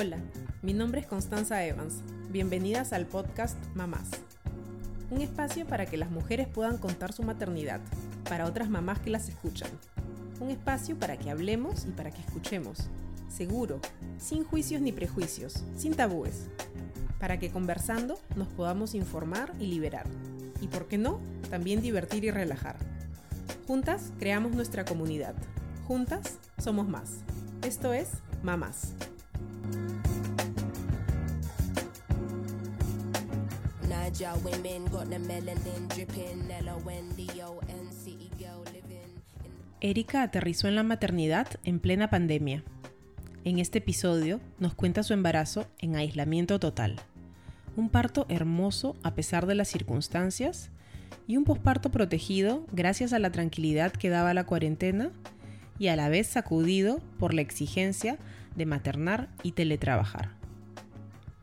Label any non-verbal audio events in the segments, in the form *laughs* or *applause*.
Hola, mi nombre es Constanza Evans. Bienvenidas al podcast Mamás. Un espacio para que las mujeres puedan contar su maternidad, para otras mamás que las escuchan. Un espacio para que hablemos y para que escuchemos. Seguro, sin juicios ni prejuicios, sin tabúes. Para que conversando nos podamos informar y liberar. Y por qué no, también divertir y relajar. Juntas creamos nuestra comunidad. Juntas somos más. Esto es Mamás. Naja women living. Erika aterrizó en la maternidad en plena pandemia. En este episodio nos cuenta su embarazo en aislamiento total. Un parto hermoso a pesar de las circunstancias y un posparto protegido gracias a la tranquilidad que daba la cuarentena y a la vez sacudido por la exigencia de maternar y teletrabajar.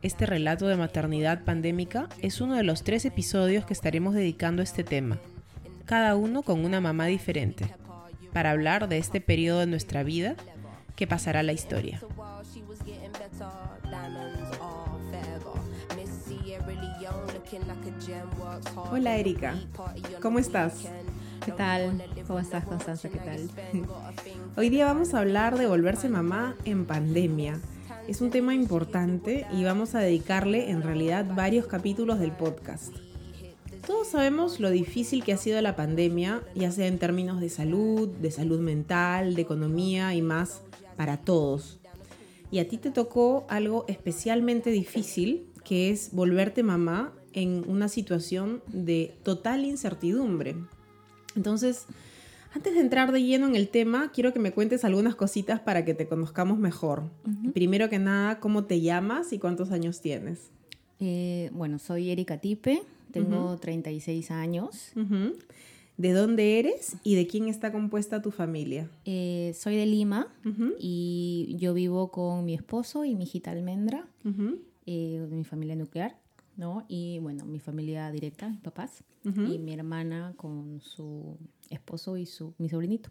Este relato de maternidad pandémica es uno de los tres episodios que estaremos dedicando a este tema, cada uno con una mamá diferente, para hablar de este periodo de nuestra vida que pasará a la historia. Hola Erika, ¿cómo estás? ¿Qué tal? ¿Cómo estás Constanza? ¿Qué tal? *laughs* Hoy día vamos a hablar de volverse mamá en pandemia es un tema importante y vamos a dedicarle en realidad varios capítulos del podcast. Todos sabemos lo difícil que ha sido la pandemia, ya sea en términos de salud, de salud mental, de economía y más, para todos. Y a ti te tocó algo especialmente difícil, que es volverte mamá en una situación de total incertidumbre. Entonces, antes de entrar de lleno en el tema, quiero que me cuentes algunas cositas para que te conozcamos mejor. Primero que nada, ¿cómo te llamas y cuántos años tienes? Eh, bueno, soy Erika Tipe, tengo 36 años. ¿De dónde eres y de quién está compuesta tu familia? Eh, soy de Lima y yo vivo con mi esposo y mi hijita Almendra, eh, de mi familia nuclear. ¿no? Y bueno, mi familia directa, mis papás, y mi hermana con su esposo y su, mi sobrinito.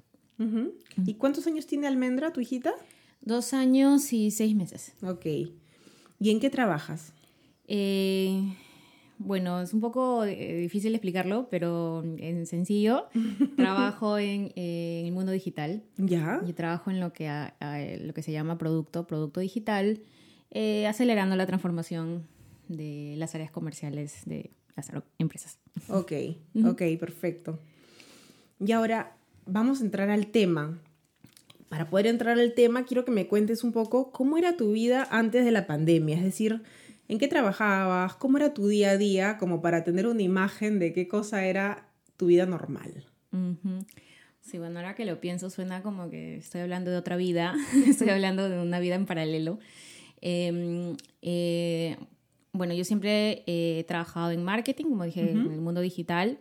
¿Y cuántos años tiene Almendra, tu hijita? Dos años y seis meses. Ok. ¿Y en qué trabajas? Eh, bueno, es un poco eh, difícil explicarlo, pero en sencillo. *laughs* trabajo en, el mundo digital. ¿Ya? Y trabajo en lo que, lo que se llama producto, producto digital, eh, acelerando la transformación de las áreas comerciales de las empresas. Ok, ok, perfecto. Y ahora vamos a entrar al tema. Para poder entrar al tema, quiero que me cuentes un poco cómo era tu vida antes de la pandemia, es decir, en qué trabajabas, cómo era tu día a día, como para tener una imagen de qué cosa era tu vida normal. Sí, bueno, ahora que lo pienso suena como que estoy hablando de otra vida, *laughs* estoy hablando de una vida en paralelo. Em, eh, bueno, yo siempre he trabajado en marketing, como dije, en el mundo digital.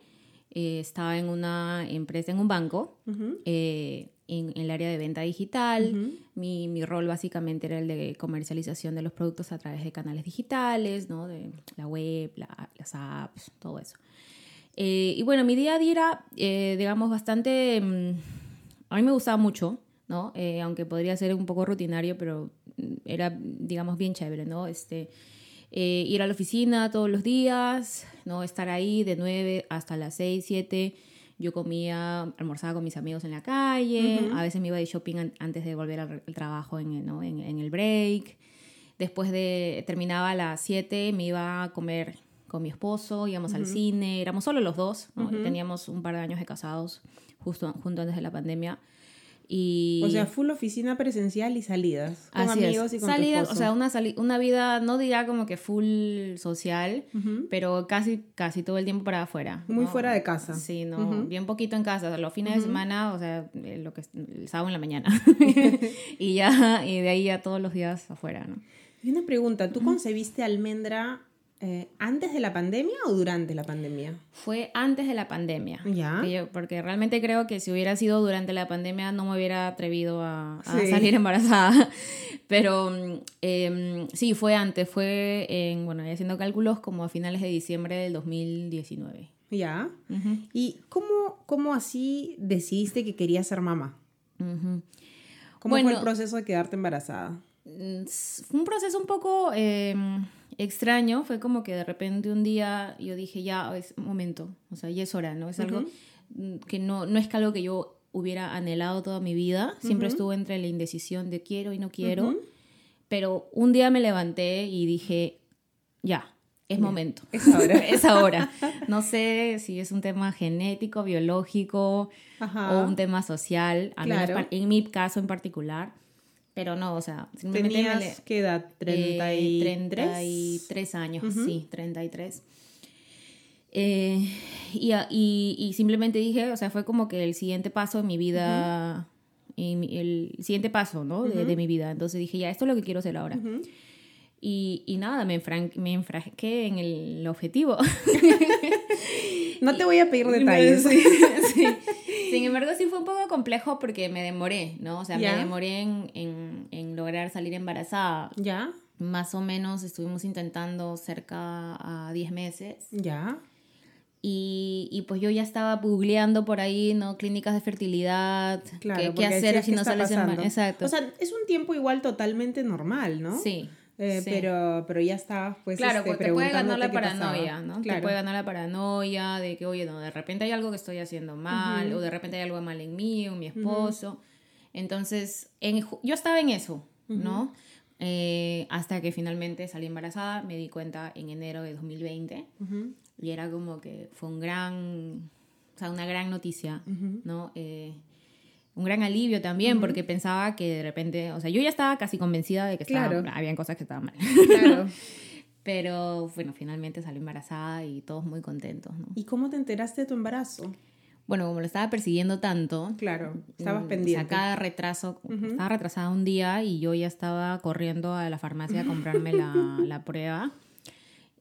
Eh, estaba en una empresa, en un banco, eh, en, el área de venta digital. mi, mi, rol básicamente era el de comercialización de los productos a través de canales digitales, ¿no? De la web, las apps, todo eso. Eh, y bueno, mi día a día era, digamos, bastante... Mm, a mí me gustaba mucho, ¿no? aunque podría ser un poco rutinario, pero mm, era, digamos, bien chévere, ¿no? Este eh, ir a la oficina todos los días, no estar ahí de 9 hasta las 6, 7. Yo comía, almorzaba con mis amigos en la calle, a veces me iba de shopping antes de volver al, trabajo en, ¿no? en, el break. Después de, terminaba a las 7, me iba a comer con mi esposo, íbamos al cine, éramos solo los dos, teníamos un par de años de casados justo, junto antes de la pandemia. Y... O sea, full oficina presencial y salidas con amigos y con salidas, o sea, una, una vida, no diría como que full social, pero casi, casi todo el tiempo para afuera. Muy fuera de casa. Sí, no, bien poquito en casa. los fines de semana, o sea, eh, lo que el sábado en la mañana. *laughs* *laughs* y ya, y de ahí ya todos los días afuera, ¿no? Y una pregunta, ¿tú concebiste almendra eh, ¿Antes de la pandemia o durante la pandemia? Fue antes de la pandemia. Ya. porque realmente creo que si hubiera sido durante la pandemia no me hubiera atrevido a, salir *laughs* embarazada. Pero em, sí, fue antes. Fue, en, bueno, haciendo cálculos como a finales de diciembre del 2019. Ya. ¿Y cómo, cómo así decidiste que querías ser mamá? ¿Cómo fue el proceso de quedarte embarazada? mm, fue un proceso un poco em, extraño. Fue como que de repente un día yo dije, ya, es momento, o sea, ya es hora, ¿no? Es algo mm, que no, no es algo que yo hubiera anhelado toda mi vida. Siempre estuve entre la indecisión de quiero y no quiero. Pero un día me levanté y dije, ya, es momento. Es ahora. *laughs* es ahora. No sé si es un tema genético, biológico o un tema social, en mi caso en particular. Pero no, o sea, simplemente ¿Tenías qué edad? ¿33? 33 años, sí, 33. Eh, y, y, y, simplemente dije, o sea, fue como que el siguiente paso en mi vida, el siguiente paso, ¿no? De, de, mi vida. Entonces dije, ya, esto es lo que quiero hacer ahora. Y, y, nada, me, me enfrasqué en el objetivo. *laughs* no te voy a pedir *laughs* detalles. *laughs* Sin embargo, sí fue un poco complejo porque me demoré, ¿no? O sea, me demoré en, en, en, lograr salir embarazada. ¿Ya? Más o menos estuvimos intentando cerca a 10 meses. ¿Ya? Y, y, pues yo ya estaba googleando por ahí, ¿no? Clínicas de fertilidad, claro, qué, hacer si no sales embarazada. Exacto. O sea, es un tiempo igual totalmente normal, ¿no? Sí. Eh, pero, pero ya está, pues. Claro, este, pues te puede ganar la paranoia, ¿no? Te puede ganar la paranoia de que, oye, no, de repente hay algo que estoy haciendo mal, o de repente hay algo mal en mí, en mi esposo. Entonces, en, yo estaba en eso, ¿no? Eh, hasta que finalmente salí embarazada, me di cuenta en enero de 2020, y era como que fue un gran, o sea, una gran noticia, ¿no? Eh, un gran alivio también, porque pensaba que de repente, o sea, yo ya estaba casi convencida de que estaba, habían cosas que estaban mal. Claro. *laughs* Pero bueno, finalmente salí embarazada y todos muy contentos. ¿no? ¿Y cómo te enteraste de tu embarazo? Bueno, como lo estaba persiguiendo tanto. Claro, estabas mm, pendiente. O sea, cada retraso, estaba retrasada un día y yo ya estaba corriendo a la farmacia a comprarme la, la prueba.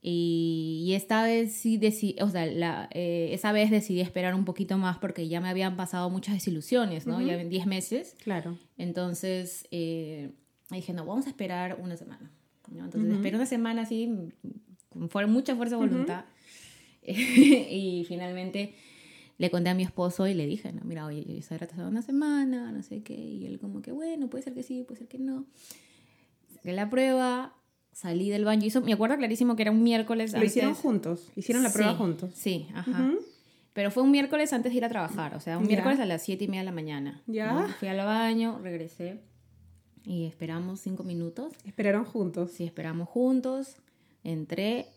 Y, esta vez sí decidí, o sea, la, eh, esa vez decidí esperar un poquito más porque ya me habían pasado muchas desilusiones, ¿no? Ya en 10 meses. Claro. Entonces eh, dije, no, vamos a esperar una semana. Entonces esperé una semana así, con mucha fuerza de voluntad. *laughs* y finalmente le conté a mi esposo y le dije, no, mira, oye, yo estoy retrasada una semana, no sé qué. Y él como que, bueno, puede ser que sí, puede ser que no. Saqué la prueba, salí del baño. Hizo, me acuerdo clarísimo que era un miércoles. Lo hicieron juntos, hicieron la prueba juntos. Sí, ajá. Pero fue un miércoles antes de ir a trabajar, o sea, un miércoles a las siete y media de la mañana. Ya. Fui al baño, regresé y esperamos cinco minutos. ¿Esperaron juntos? Sí, esperamos juntos. Entré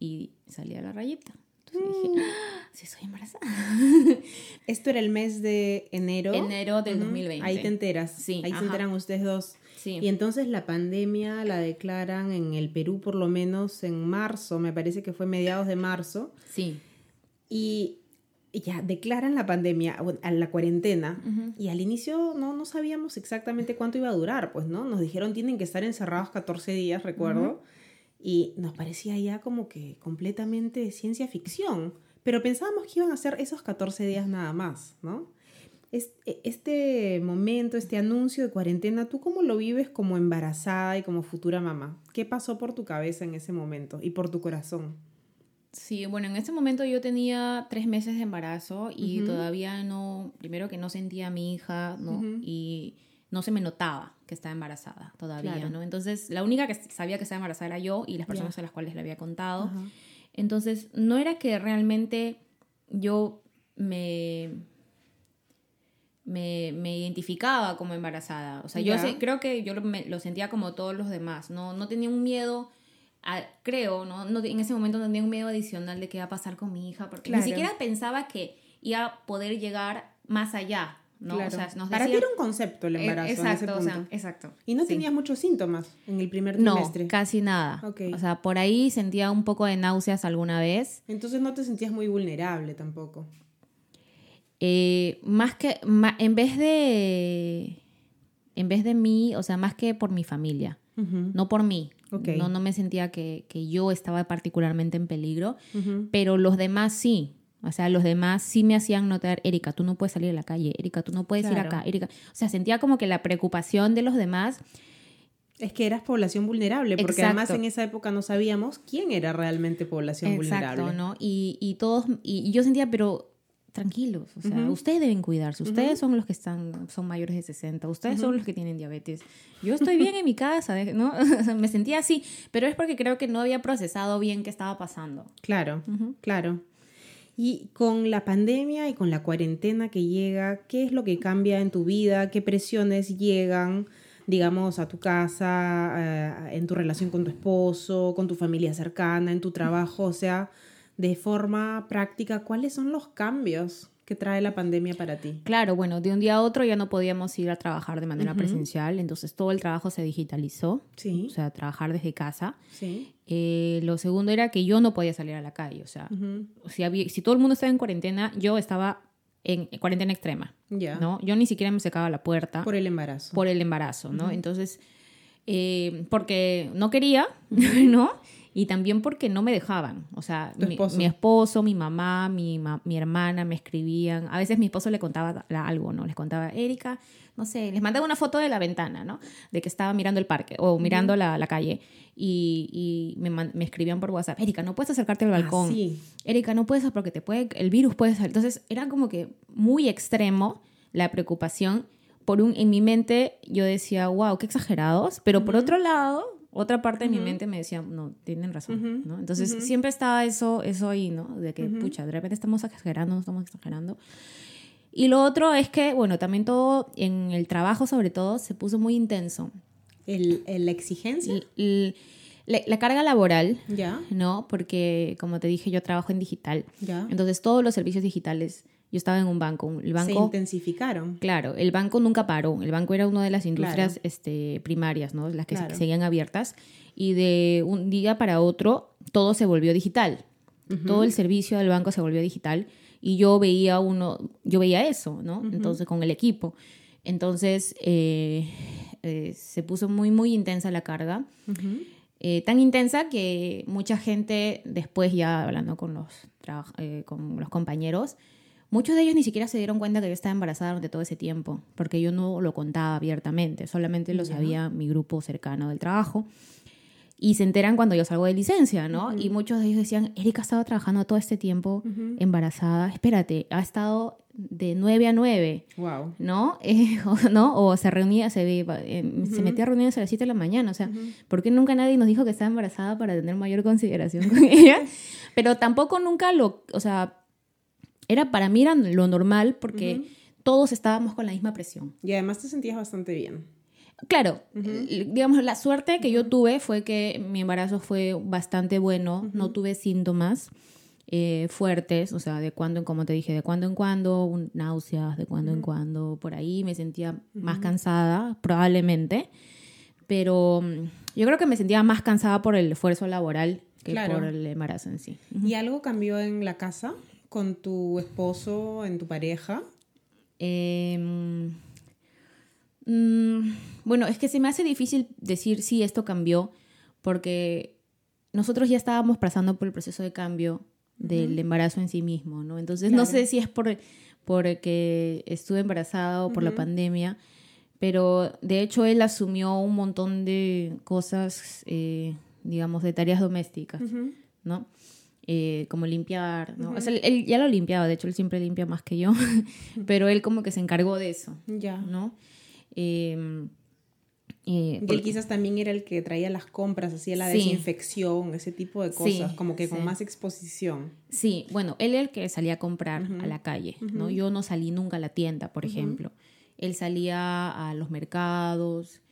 y salí a la rayita. Entonces dije, mm. ¡Ah, sí, soy embarazada. *laughs* Esto era el mes de enero. Enero del 2020. Ahí te enteras. Sí. Ahí se enteran ustedes dos. Y entonces la pandemia la declaran en el Perú por lo menos en marzo, me parece que fue mediados de marzo. Sí. Y ya declaran la pandemia, la cuarentena, y al inicio no, no sabíamos exactamente cuánto iba a durar, pues, ¿no? Nos dijeron tienen que estar encerrados 14 días, recuerdo, y nos parecía ya como que completamente ciencia ficción, pero pensábamos que iban a ser esos 14 días nada más, ¿no? E, este momento, este anuncio de cuarentena, ¿tú cómo lo vives como embarazada y como futura mamá? ¿Qué pasó por tu cabeza en ese momento y por tu corazón? Sí, bueno, en ese momento yo tenía tres meses de embarazo y todavía no, primero que no sentía a mi hija, ¿no? Y no se me notaba que estaba embarazada todavía, ¿no? Entonces, la única que sabía que estaba embarazada era yo y las personas a las cuales le había contado. Entonces, no era que realmente yo me me, me, identificaba como embarazada. O sea, yo creo que yo lo, lo, sentía como todos los demás. No, no tenía un miedo, creo, ¿no? ¿no? En ese momento no tenía un miedo adicional de qué iba a pasar con mi hija, porque ni siquiera pensaba que iba a poder llegar más allá. ¿No? O sea, nos Para ti era un concepto el eh, embarazo. exacto, en ese punto. exacto. Y no tenías muchos síntomas en el primer trimestre. No, casi nada. O sea, por ahí sentía un poco de náuseas alguna vez. Entonces no te sentías muy vulnerable tampoco. Eh, más que, en vez de, en vez de mí, o sea, más que por mi familia, no por mí. No, no me sentía que, que, yo estaba particularmente en peligro, pero los demás sí. O sea, los demás sí me hacían notar, Erika, tú no puedes salir a la calle, Erika, tú no puedes ir acá, Erika. O sea, sentía como que la preocupación de los demás. Es que eras población vulnerable, porque además en esa época no sabíamos quién era realmente población Exacto, vulnerable. ¿no? Y, y todos, y yo sentía, pero tranquilos, o sea, ustedes deben cuidarse, ustedes son los que están, son mayores de 60, ustedes son los que tienen diabetes. Yo estoy bien en mi casa, ¿no? *laughs* me sentía así, pero es porque creo que no había procesado bien qué estaba pasando. Claro, claro. Y con la pandemia y con la cuarentena que llega, ¿qué es lo que cambia en tu vida? ¿Qué presiones llegan, digamos, a tu casa, eh, en tu relación con tu esposo, con tu familia cercana, en tu trabajo? O sea, de forma práctica, ¿cuáles son los cambios que trae la pandemia para ti? Claro, bueno, de un día a otro ya no podíamos ir a trabajar de manera presencial, entonces todo el trabajo se digitalizó, sí. o sea, trabajar desde casa. Sí. Eh, lo segundo era que yo no podía salir a la calle, o sea, si, si todo el mundo estaba en cuarentena, yo estaba en cuarentena extrema, Ya. ¿no? Yo ni siquiera me secaba la puerta. Por el embarazo. Por el embarazo, ¿no? Entonces, eh, porque no quería, *laughs* ¿no? Y también porque no me dejaban. O sea, mi, esposo, mi mamá, mi, mi, hermana me escribían. A veces mi esposo le contaba algo, ¿no? Les contaba, Erika, no sé, les mandaba una foto de la ventana, ¿no? De que estaba mirando el parque o mirando la, la, calle. Y, y me, me, escribían por WhatsApp, Erika, no puedes acercarte al ah, balcón. sí. Erika, no puedes porque te puede, el virus puede salir. Entonces era como que muy extremo la preocupación. Por un, en mi mente yo decía, wow, qué exagerados. Pero por otro lado, otra parte de mi mente me decía, no, tienen razón, ¿no? Entonces siempre estaba eso, eso ahí, ¿no? De que, pucha, de repente estamos exagerando, no estamos exagerando. Y lo otro es que, bueno, también todo en el trabajo sobre todo se puso muy intenso. ¿El, la exigencia? la, carga laboral, ¿Ya? ¿no? Porque, como te dije, yo trabajo en digital. ¿Ya? Entonces todos los servicios digitales yo estaba en un banco. El banco Se intensificaron. Claro, el banco nunca paró. El banco era una de las industrias este, primarias, ¿no? Las que seguían abiertas. Y de un día para otro, todo se volvió digital. Todo el servicio del banco se volvió digital. Y yo veía uno, yo veía eso, ¿no? Entonces, con el equipo. Entonces, eh, eh, se puso muy, muy intensa la carga. Eh, tan intensa que mucha gente, después ya hablando con los, con los compañeros, Muchos de ellos ni siquiera se dieron cuenta que yo estaba embarazada durante todo ese tiempo, porque yo no lo contaba abiertamente, solamente lo sabía mi grupo cercano del trabajo. Y se enteran cuando yo salgo de licencia, ¿no? Y muchos de ellos decían, Erika ha estado trabajando todo este tiempo embarazada, espérate, ha estado de 9 a 9, wow. ¿no? *laughs* Eh, o, ¿no? O se reunía, se, eh, se metía a reuniones a las 7 de la mañana, o sea, ¿por qué nunca nadie nos dijo que estaba embarazada para tener mayor consideración con *laughs* ella? Pero tampoco nunca lo, o sea, era para mí era lo normal porque todos estábamos con la misma presión. Y además te sentías bastante bien. Claro, digamos, la suerte que yo tuve fue que mi embarazo fue bastante bueno, no tuve síntomas eh, fuertes, o sea, de cuando en, como te dije, de cuando en cuando, náuseas, de cuando en cuando, por ahí me sentía más cansada, probablemente, pero mm, yo creo que me sentía más cansada por el esfuerzo laboral que por el embarazo en sí. ¿Y algo cambió en la casa? Con tu esposo, en tu pareja? Em, mm, bueno, es que se me hace difícil decir si esto cambió, porque nosotros ya estábamos pasando por el proceso de cambio del embarazo en sí mismo, ¿no? Entonces no sé si es por porque estuve embarazada o por la pandemia, pero de hecho él asumió un montón de cosas, eh, digamos, de tareas domésticas, ¿no? Eh, como limpiar, ¿no? o sea, él, ya lo limpiaba, de hecho él siempre limpia más que yo, *laughs* pero él como que se encargó de eso, ya. ¿no? Em, eh, él quizás también era el que traía las compras, hacía la desinfección, ese tipo de cosas, como que con más exposición. Sí, bueno, él era el que salía a comprar a la calle, ¿no? Yo no salí nunca a la tienda, por ejemplo. Él salía a los mercados.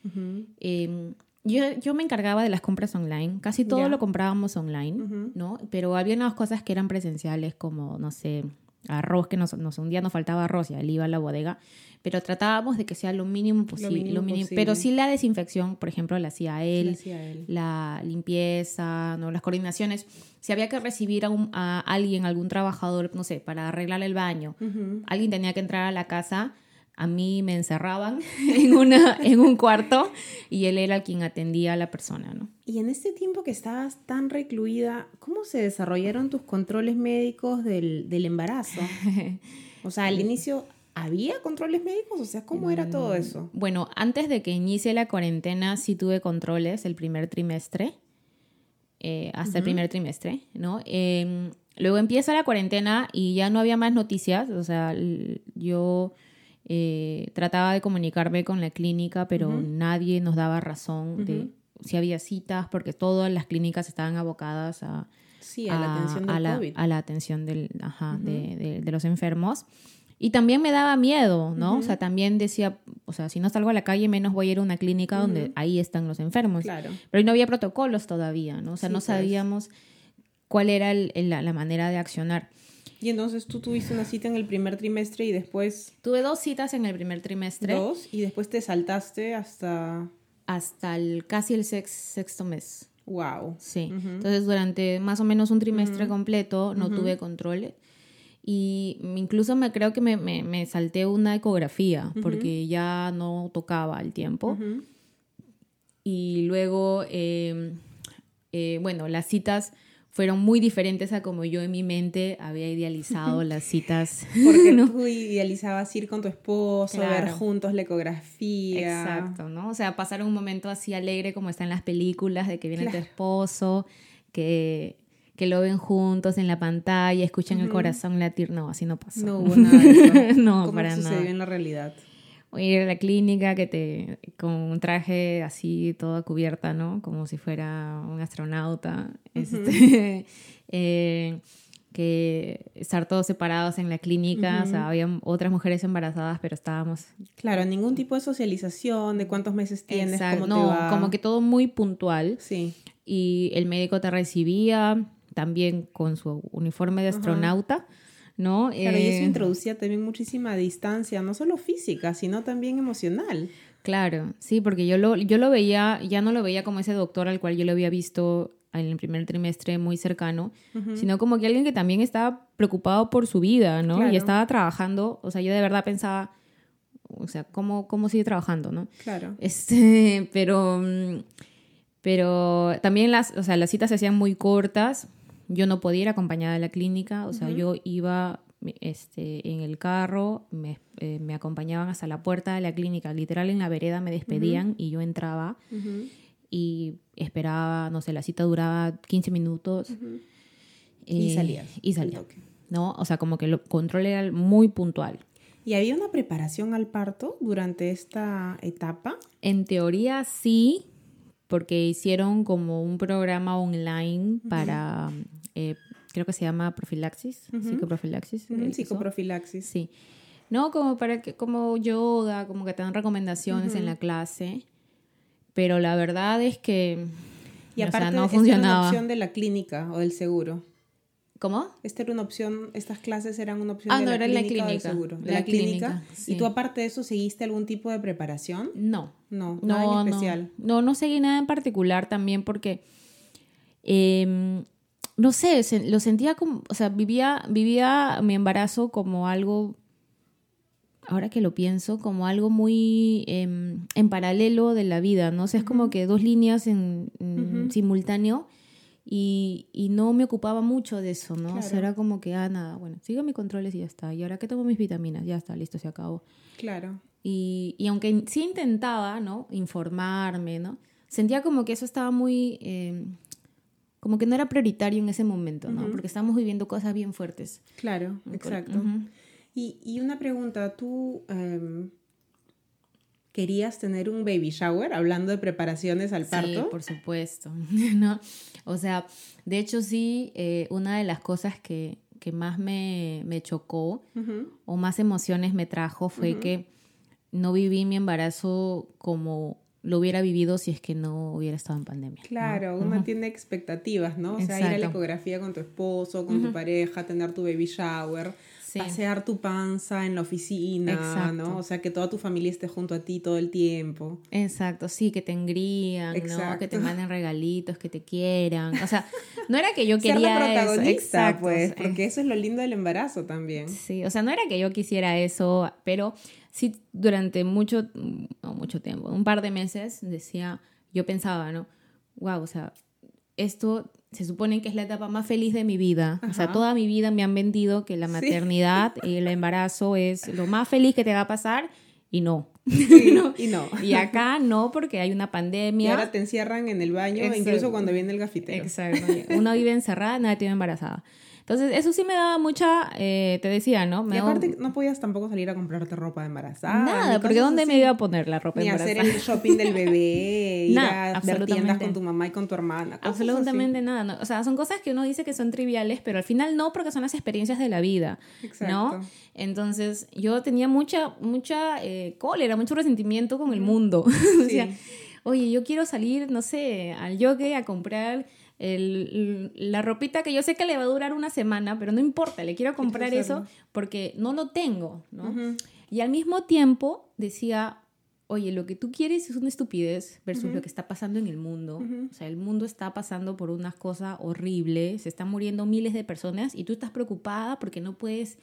Yo, me encargaba de las compras online, casi todo lo comprábamos online, ¿no? Pero había unas cosas que eran presenciales, como, no sé, arroz, que nos, un día nos faltaba arroz y él iba a la bodega, pero tratábamos de que sea lo mínimo posible. Lo mínimo, Pero sí la desinfección, por ejemplo, la hacía él, la, limpieza, ¿no? las coordinaciones. Si había que recibir a, a, alguien, algún trabajador, no sé, para arreglar el baño, alguien tenía que entrar a la casa a mí me encerraban *laughs* en, una, en un cuarto y él era quien atendía a la persona, ¿no? Y en este tiempo que estabas tan recluida, ¿cómo se desarrollaron tus controles médicos del, del embarazo? O sea, al *laughs* inicio, ¿había controles médicos? O sea, ¿cómo era todo mm, eso? Bueno, antes de que inicie la cuarentena sí tuve controles el primer trimestre, eh, hasta el primer trimestre, ¿no? Em, luego empieza la cuarentena y ya no había más noticias, o sea, yo eh, trataba de comunicarme con la clínica, pero nadie nos daba razón de si había citas, porque todas las clínicas estaban abocadas a, a, la atención del la, a la atención del, ajá, de, de, los enfermos. Y también me daba miedo, ¿no? O sea, también decía, o sea, si no salgo a la calle, menos voy a ir a una clínica donde ahí están los enfermos. Claro. Pero no había protocolos todavía, ¿no? O sea, no pues. sabíamos cuál era la, la, manera de accionar. Y entonces tú tuviste una cita en el primer trimestre y después... Tuve dos citas en el primer trimestre. Dos, y después te saltaste hasta... Hasta el, casi el sexto mes. Wow. Sí. Entonces durante más o menos un trimestre completo no tuve control. Y incluso me creo que me, me, salté una ecografía porque ya no tocaba el tiempo. Y luego, em, eh, bueno, las citas fueron muy diferentes a como yo en mi mente había idealizado las *laughs* citas. Porque *laughs* ¿no? tú idealizabas ir con tu esposo, ver juntos la ecografía. Exacto, ¿no? O sea, pasar un momento así alegre como está en las películas, de que viene tu esposo, que, que lo ven juntos en la pantalla, escuchan el corazón latir. No, así no pasó. No hubo nada de eso. *laughs* no, ¿Cómo para sucedió en la realidad? Ir a la clínica que te con un traje así toda cubierta, ¿no? Como si fuera un astronauta. este, *laughs* eh, que estar todos separados en la clínica, o sea, había otras mujeres embarazadas, pero estábamos... Claro, ningún tipo de socialización, de cuántos meses tienes, cómo no, te va. como que todo muy puntual. Sí. Y el médico te recibía también con su uniforme de astronauta. ¿No? Claro, y eso eh, introducía también muchísima distancia, no solo física, sino también emocional. Claro, sí, porque yo lo, yo lo veía, ya no lo veía como ese doctor al cual yo lo había visto en el primer trimestre muy cercano, sino como que alguien que también estaba preocupado por su vida, ¿no? Y estaba trabajando, o sea, yo de verdad pensaba, o sea, ¿cómo, cómo sigue trabajando, no? Claro. Este, *laughs* pero, pero también las, o sea, las citas se hacían muy cortas, yo no podía ir acompañada a la clínica, o sea, yo iba este, en el carro, me, eh, me, acompañaban hasta la puerta de la clínica, literal en la vereda me despedían y yo entraba y esperaba, no sé, la cita duraba 15 minutos. y salías. Y salía. ¿No? O sea, como que el control era muy puntual. ¿Y había una preparación al parto durante esta etapa? En teoría sí, porque hicieron como un programa online para, eh, creo que se llama profilaxis, psicoprofilaxis. psicoprofilaxis. Sí. No, como para que, como yoga, como que te dan recomendaciones en la clase, pero la verdad es que y aparte, no funcionaba. Era una opción de la clínica o del seguro. ¿Cómo? Esta era una opción, estas clases eran una opción ah, de, no, la era clínica la clínica, seguro, de la, clínica. ¿Y tú aparte de eso seguiste algún tipo de preparación? No. No, nada en especial. No, no, seguí nada en particular también porque, em, no sé, lo sentía como, o sea, vivía, vivía mi embarazo como algo, ahora que lo pienso, como algo muy em, en paralelo de la vida, ¿no? O sea, es como que dos líneas en, simultáneo y, y, no me ocupaba mucho de eso, ¿no? O sea, era como que, ah, nada, bueno, sigo mis controles y ya está. Y ahora que tomo mis vitaminas, ya está, listo, se acabó. Claro. Y, y aunque sí intentaba, ¿no? Informarme, ¿no? Sentía como que eso estaba muy... Eh, como que no era prioritario en ese momento, ¿no? Porque estamos viviendo cosas bien fuertes. Claro, exacto. y, y, una pregunta, tú... Em, querías tener un baby shower, hablando de preparaciones al parto. Sí, por supuesto, *laughs* ¿no? O sea, de hecho sí, eh, una de las cosas que, que más me, me chocó o más emociones me trajo fue que no viví mi embarazo como lo hubiera vivido si es que no hubiera estado en pandemia. Claro, uno tiene expectativas, ¿no? O sea, ir a la ecografía con tu esposo, con tu pareja, tener tu baby shower pasear tu panza en la oficina, ¿no? O sea, que toda tu familia esté junto a ti todo el tiempo. Exacto, sí, que te engrían, ¿no? Que te manden regalitos, que te quieran. O sea, no era que yo *laughs* quería Ser la protagonista, eso. pues, porque eso es lo lindo del embarazo también. Sí, o sea, no era que yo quisiera eso, pero sí durante mucho, no mucho tiempo, un par de meses decía, yo pensaba, ¿no? Wow, o sea, esto se supone que es la etapa más feliz de mi vida. O sea, toda mi vida me han vendido que la maternidad y *laughs* el embarazo es lo más feliz que te va a pasar y no. *laughs* *laughs* Y no. Y acá no, porque hay una pandemia. Y ahora te encierran en el baño, incluso cuando viene el gafitero. Exacto. Uno vive encerrada, nadie te vive embarazada. Entonces, eso sí me daba mucha, eh, te decía, ¿no? Me y aparte, no podías tampoco salir a comprarte ropa de embarazada. Nada, porque ¿dónde me iba a poner la ropa ni embarazada? Ni hacer el shopping del *laughs* bebé, ir a ver tiendas con tu mamá y con tu hermana. Absolutamente nada. O sea, son cosas que uno dice que son triviales, pero al final no, porque son las experiencias de la vida, Exacto. ¿no? Entonces, yo tenía mucha, mucha eh, cólera, mucho resentimiento con el mundo. *laughs* o sea, oye, yo quiero salir, no sé, al yoga a comprar el, la ropita que yo sé que le va a durar una semana, pero no importa, le quiero comprar eso porque no lo tengo, ¿no? Y al mismo tiempo decía, oye, lo que tú quieres es una estupidez versus lo que está pasando en el mundo. O sea, el mundo está pasando por unas cosas horribles, se están muriendo miles de personas y tú estás preocupada porque no puedes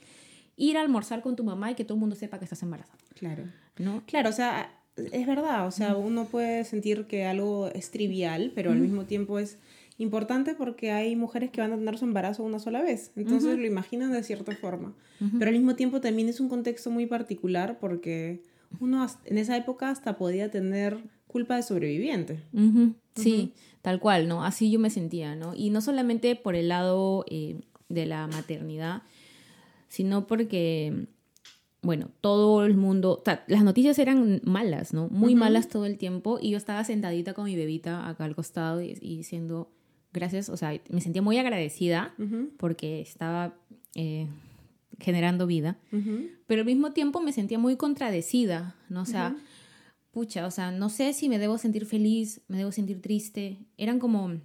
ir a almorzar con tu mamá y que todo el mundo sepa que estás embarazada. Claro. ¿No? Claro, o sea, es verdad, o sea, uno puede sentir que algo es trivial, pero al mismo tiempo es importante porque hay mujeres que van a tener su embarazo una sola vez, entonces lo imaginan de cierta forma, pero al mismo tiempo también es un contexto muy particular porque uno en esa época hasta podía tener culpa de sobreviviente. Sí, tal cual, ¿no? Así yo me sentía, ¿no? Y no solamente por el lado eh, de la maternidad, sino porque bueno, todo el mundo, las noticias eran malas, ¿no? Muy malas todo el tiempo y yo estaba sentadita con mi bebita acá al costado y, diciendo, gracias, o sea, me sentía muy agradecida porque estaba eh, generando vida, pero al mismo tiempo me sentía muy contradecida, ¿no? O sea, pucha, o sea, no sé si me debo sentir feliz, me debo sentir triste, eran como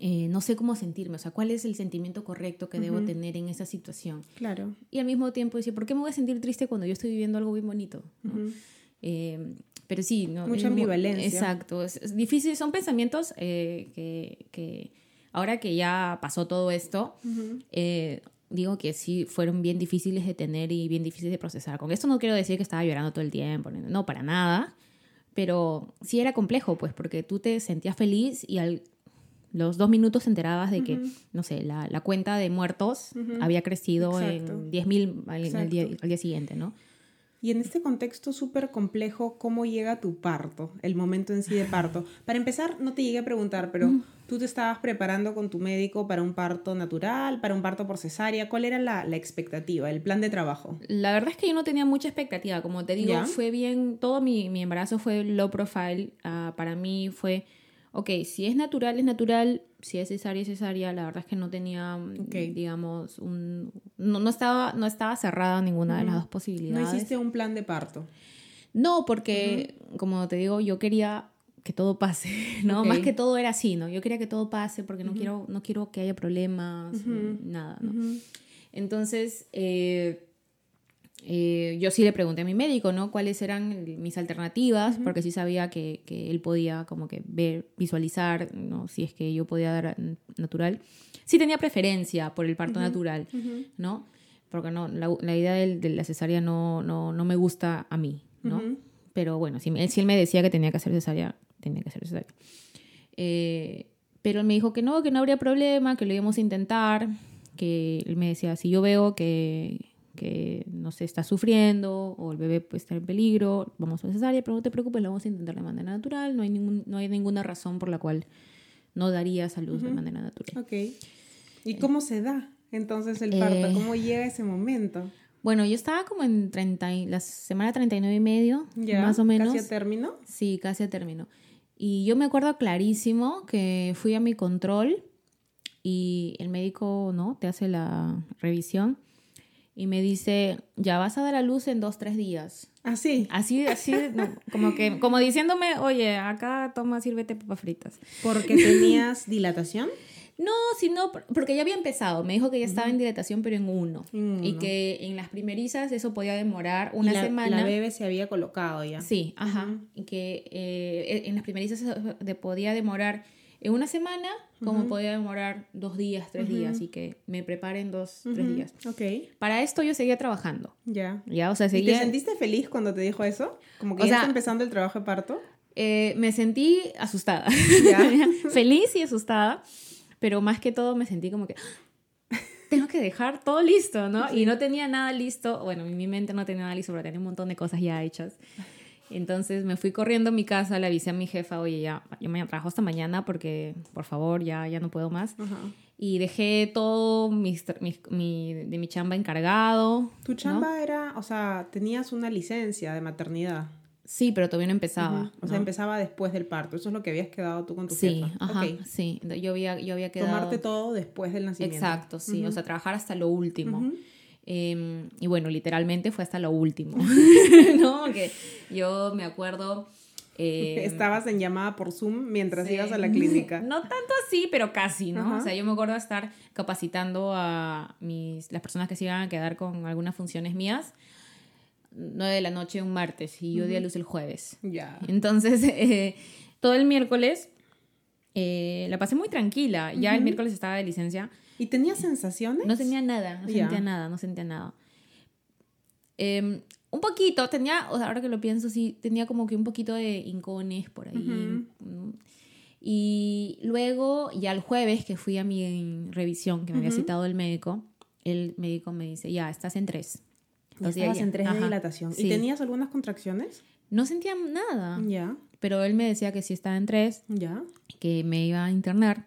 eh, no sé cómo sentirme, o sea, cuál es el sentimiento correcto que debo tener en esa situación. Claro. Y al mismo tiempo decir, ¿por qué me voy a sentir triste cuando yo estoy viviendo algo bien bonito? Eh, pero sí, ¿no? Mucha ambivalencia. Exacto, es, difícil, son pensamientos eh, que, que, ahora que ya pasó todo esto, digo que sí fueron bien difíciles de tener y bien difíciles de procesar. Con esto no quiero decir que estaba llorando todo el tiempo, no, para nada, pero sí era complejo, pues, porque tú te sentías feliz y al los dos minutos te enterabas de que, no sé, la, la, cuenta de muertos había crecido en 10.000 al, al, día, al día siguiente, ¿no? Y en este contexto súper complejo, ¿cómo llega tu parto? El momento en sí de parto. Para empezar, no te llegué a preguntar, pero tú te estabas preparando con tu médico para un parto natural, para un parto por cesárea. ¿Cuál era la, la expectativa, el plan de trabajo? La verdad es que yo no tenía mucha expectativa. Como te digo, fue bien, todo mi, mi embarazo fue low profile. Uh, para mí fue ok, si es natural, es natural, si es cesárea, es cesárea, la verdad es que no tenía, digamos, un... No, estaba, no estaba cerrada ninguna de las dos posibilidades. ¿No hiciste un plan de parto? No, porque, como te digo, yo quería que todo pase, *laughs* ¿no? Más que todo era así, ¿no? Yo quería que todo pase porque no, quiero, no quiero que haya problemas, nada, ¿no? Entonces, eh, eh, yo sí le pregunté a mi médico, ¿no? Cuáles eran mis alternativas, porque sí sabía que, que, él podía como que ver, visualizar, ¿no? Si es que yo podía dar natural. Sí tenía preferencia por el parto natural, ¿no? Porque no, la, la idea de, de, la cesárea no, no, no, me gusta a mí, ¿no? Pero bueno, si, si, él me decía que tenía que hacer cesárea, tenía que hacer cesárea. Eh, pero él me dijo que no, que no habría problema, que lo íbamos a intentar, que él me decía, si yo veo que que no se está sufriendo o el bebé puede estar en peligro, vamos a cesárea, pero no te preocupes, lo vamos a intentar de manera natural, no hay, ningún, no hay ninguna razón por la cual no daría salud de manera natural. Ok. ¿Y eh, cómo se da entonces el parto? Eh, ¿Cómo llega ese momento? Bueno, yo estaba como en 30, la semana 39 y medio, más o menos. ¿Casi a término? Sí, casi a término. Y yo me acuerdo clarísimo que fui a mi control y el médico, ¿no? Te hace la revisión y me dice, ya vas a dar a luz en dos, tres días. Así. Así, así, como que, como diciéndome, oye, acá toma, sírvete papas fritas. ¿Porque tenías *laughs* dilatación? No, sino porque ya había empezado. Me dijo que ya estaba en dilatación, pero en uno. Y que en las primerizas eso podía demorar una la, semana. La bebé se había colocado ya. Sí, ajá. Y que eh, en las primerizas podía demorar en una semana, como podía demorar dos días, tres días, y que me preparen dos, tres días. Ok. Para esto yo seguía trabajando. Ya. Ya, o sea, seguía... ¿Y te sentiste feliz cuando te dijo eso? Como que ya está empezando el trabajo de parto. Eh, me sentí asustada. *laughs* feliz y asustada, pero más que todo me sentí como que ah, tengo que dejar todo listo, ¿no? Y no tenía nada listo, bueno, en mi mente no tenía nada listo, pero tenía un montón de cosas ya hechas. Entonces me fui corriendo a mi casa, le avisé a mi jefa, oye, ya, yo me trabajo hasta mañana porque, por favor, ya, ya no puedo más. y dejé todo mi, mi, de mi chamba encargado. Tu chamba era, o sea, tenías una licencia de maternidad. Sí, pero todavía no empezaba. O sea, empezaba después del parto. Eso es lo que habías quedado tú con tu sí, Ajá, Sí, yo había, yo había quedado... Tomarte todo después del nacimiento. Exacto, sí. O sea, trabajar hasta lo último. Em, y bueno, literalmente fue hasta lo último. *laughs* ¿No? Porque yo me acuerdo eh, Estabas en llamada por Zoom mientras ibas a la clínica. *laughs* No tanto así, pero casi, ¿no? O sea, yo me acuerdo de estar capacitando a mis, las personas que se iban a quedar con algunas funciones mías. 9 de la noche un martes y yo di a luz el jueves. Ya. Entonces, *laughs* eh, todo el miércoles eh, la pasé muy tranquila. Ya el miércoles estaba de licencia. ¿Y tenía sensaciones? No tenía nada, no sentía nada, no sentía nada. Eh, un poquito, tenía, o sea, ahora que lo pienso, sí, tenía como que un poquito de incones por ahí. Y luego, ya el jueves que fui a mi revisión, que me había citado el médico, el médico me dice, ya, estás en tres. Entonces, estabas en tres de dilatación. ¿Y tenías algunas contracciones? No sentía nada. Ya. Pero él me decía que sí estaba en tres. Ya. Que me iba a internar.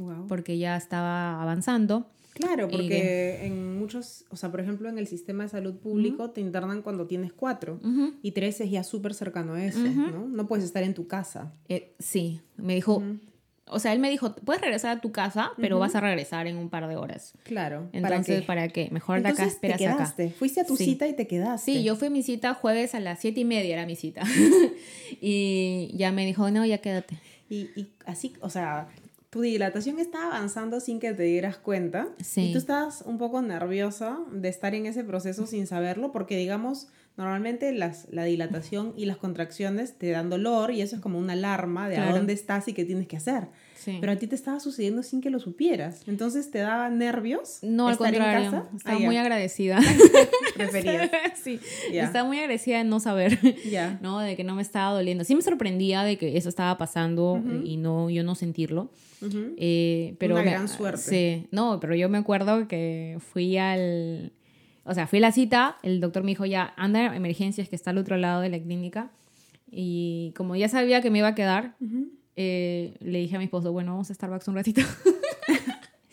Wow. Porque ya estaba avanzando. Claro, porque en muchos, o sea, por ejemplo, en el sistema de salud público te internan cuando tienes cuatro y tres es ya súper cercano a ese, ¿no? No puedes estar en tu casa. Eh, sí, me dijo, o sea, él me dijo, puedes regresar a tu casa, pero vas a regresar en un par de horas. Claro. Entonces, ¿para qué? Mejor de acá esperas te quedaste. acá. Fuiste a tu cita y te quedaste. Sí, yo fui a mi cita jueves a las siete y media, era mi cita. *laughs* y ya me dijo, no, ya quédate. Y, y así, o sea, tu dilatación está avanzando sin que te dieras cuenta. Sí. Y tú estás un poco nerviosa de estar en ese proceso sin saberlo, porque digamos, normalmente las, la dilatación y las contracciones te dan dolor y eso es como una alarma de a dónde estás y qué tienes que hacer. Pero a ti te estaba sucediendo sin que lo supieras. Entonces te daba nervios. No, al contrario. En casa? Estaba ah, muy agradecida. *laughs* Preferida. *laughs* sí. Estaba muy agradecida de no saber, *laughs* ¿no? De que no me estaba doliendo. Sí me sorprendía de que eso estaba pasando y no yo no sentirlo. Eh, pero Una gran suerte. Sí, no, pero yo me acuerdo que fui al... O sea, fui a la cita, el doctor me dijo ya, anda emergencias que está al otro lado de la clínica. Y como ya sabía que me iba a quedar, eh, le dije a mi esposo, bueno, vamos a Starbucks un ratito. *laughs*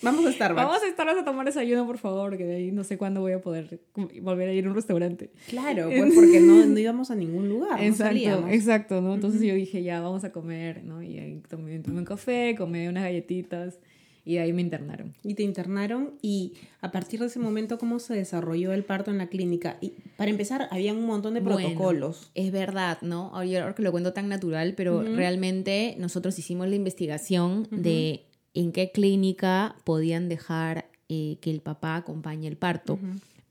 Vamos a Starbucks. Vamos a Starbucks a tomar desayuno, por favor, que de ahí no sé cuándo voy a poder volver a ir a un restaurante. Claro, pues porque no, no íbamos a ningún lugar. Exacto, exacto, ¿no? Entonces yo dije, ya, vamos a comer, ¿no? Y ahí tomé, tomé un café, comí unas galletitas y ahí me internaron. Y te internaron y a partir de ese momento, ¿cómo se desarrolló el parto en la clínica? Y para empezar, había un montón de protocolos. es verdad, ¿no? Ahora que lo cuento tan natural, pero realmente nosotros hicimos la investigación de en qué clínica podían dejar eh, que el papá acompañe el parto.